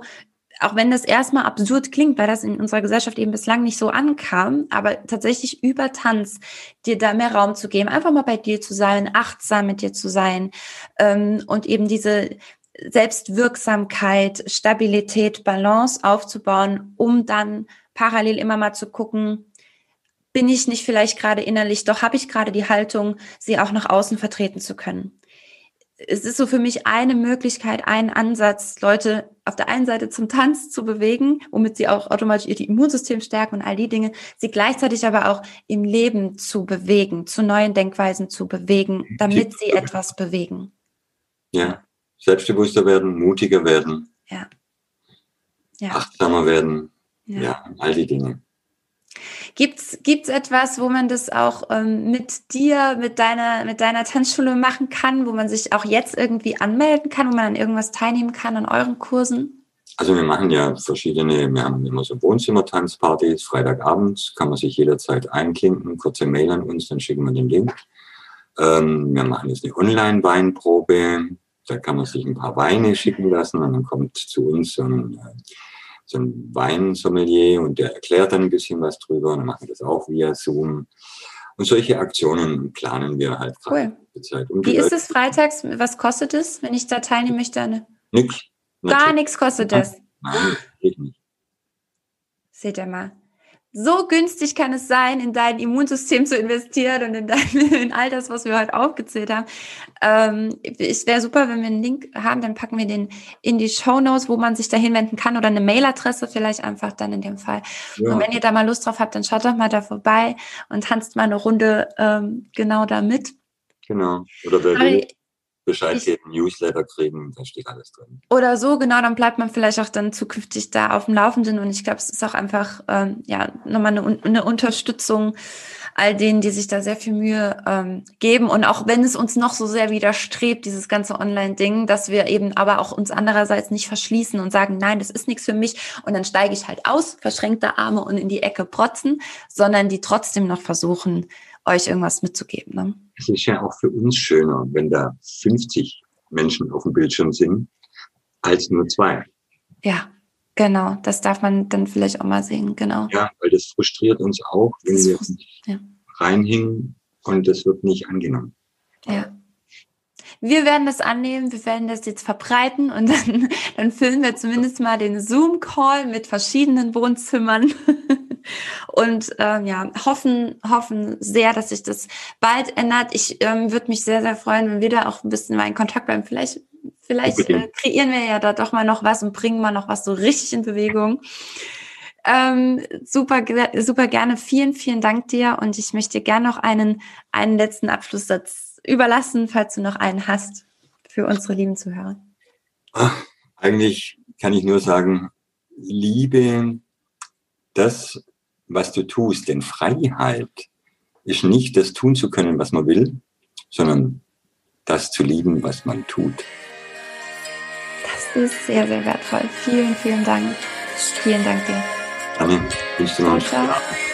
auch wenn das erstmal absurd klingt, weil das in unserer Gesellschaft eben bislang nicht so ankam, aber tatsächlich über Tanz dir da mehr Raum zu geben, einfach mal bei dir zu sein, achtsam mit dir zu sein ähm, und eben diese Selbstwirksamkeit, Stabilität, Balance aufzubauen, um dann parallel immer mal zu gucken, bin ich nicht vielleicht gerade innerlich, doch habe ich gerade die Haltung, sie auch nach außen vertreten zu können. Es ist so für mich eine Möglichkeit, ein Ansatz, Leute auf der einen Seite zum Tanz zu bewegen, womit sie auch automatisch ihr Immunsystem stärken und all die Dinge, sie gleichzeitig aber auch im Leben zu bewegen, zu neuen Denkweisen zu bewegen, damit sie etwas bewegen. Ja, selbstbewusster werden, mutiger werden. Ja. ja. Achtsamer werden. Ja. ja, all die Dinge. Gibt's gibt's etwas, wo man das auch ähm, mit dir, mit deiner mit deiner Tanzschule machen kann, wo man sich auch jetzt irgendwie anmelden kann, wo man an irgendwas teilnehmen kann an euren Kursen? Also wir machen ja verschiedene, wir haben immer so Wohnzimmertanzpartys, Freitagabends kann man sich jederzeit einklinken, kurze Mail an uns, dann schicken wir den Link. Ähm, wir machen jetzt eine Online-Weinprobe, da kann man sich ein paar Weine schicken lassen und dann kommt zu uns so ein äh, so ein Weinsommelier und der erklärt dann ein bisschen was drüber und dann machen wir das auch via Zoom. Und solche Aktionen planen wir halt gerade cool. Zeit. Um Wie ist es freitags? Was kostet es, wenn ich da teilnehmen möchte? Nix. Gar nichts kostet das. Nein, geht nicht. Seht ihr mal. So günstig kann es sein, in dein Immunsystem zu investieren und in, dein, in all das, was wir heute aufgezählt haben. Ähm, es wäre super, wenn wir einen Link haben, dann packen wir den in die Show Notes, wo man sich da hinwenden kann oder eine Mailadresse vielleicht einfach dann in dem Fall. Ja. Und wenn ihr da mal Lust drauf habt, dann schaut doch mal da vorbei und tanzt mal eine Runde ähm, genau da mit. Genau. Oder wer will, Bescheid ich, geben, Newsletter kriegen, da steht alles drin. Oder so, genau, dann bleibt man vielleicht auch dann zukünftig da auf dem Laufenden und ich glaube, es ist auch einfach, ähm, ja, nochmal eine, eine Unterstützung all denen, die sich da sehr viel Mühe ähm, geben und auch wenn es uns noch so sehr widerstrebt, dieses ganze Online-Ding, dass wir eben aber auch uns andererseits nicht verschließen und sagen, nein, das ist nichts für mich und dann steige ich halt aus, verschränkte Arme und in die Ecke protzen, sondern die trotzdem noch versuchen, euch irgendwas mitzugeben. Ne? Es ist ja auch für uns schöner, wenn da 50 Menschen auf dem Bildschirm sind, als nur zwei. Ja, genau. Das darf man dann vielleicht auch mal sehen, genau. Ja, weil das frustriert uns auch, wenn wir ja. reinhängen und das wird nicht angenommen. Ja. Wir werden das annehmen, wir werden das jetzt verbreiten und dann, dann füllen wir zumindest mal den Zoom-Call mit verschiedenen Wohnzimmern und ähm, ja, hoffen, hoffen sehr, dass sich das bald ändert. Ich ähm, würde mich sehr, sehr freuen, wenn wir da auch ein bisschen mal in Kontakt bleiben. Vielleicht, vielleicht äh, kreieren wir ja da doch mal noch was und bringen mal noch was so richtig in Bewegung. Ähm, super, super gerne. Vielen, vielen Dank dir. Und ich möchte gerne noch einen, einen letzten Abschlusssatz überlassen, falls du noch einen hast für unsere lieben Zuhörer. Ach, eigentlich kann ich nur sagen, liebe das, was du tust. Denn Freiheit ist nicht das tun zu können, was man will, sondern das zu lieben, was man tut. Das ist sehr, sehr wertvoll. Vielen, vielen Dank. Vielen Dank dir. Wünsche dir noch einen schönen Abend.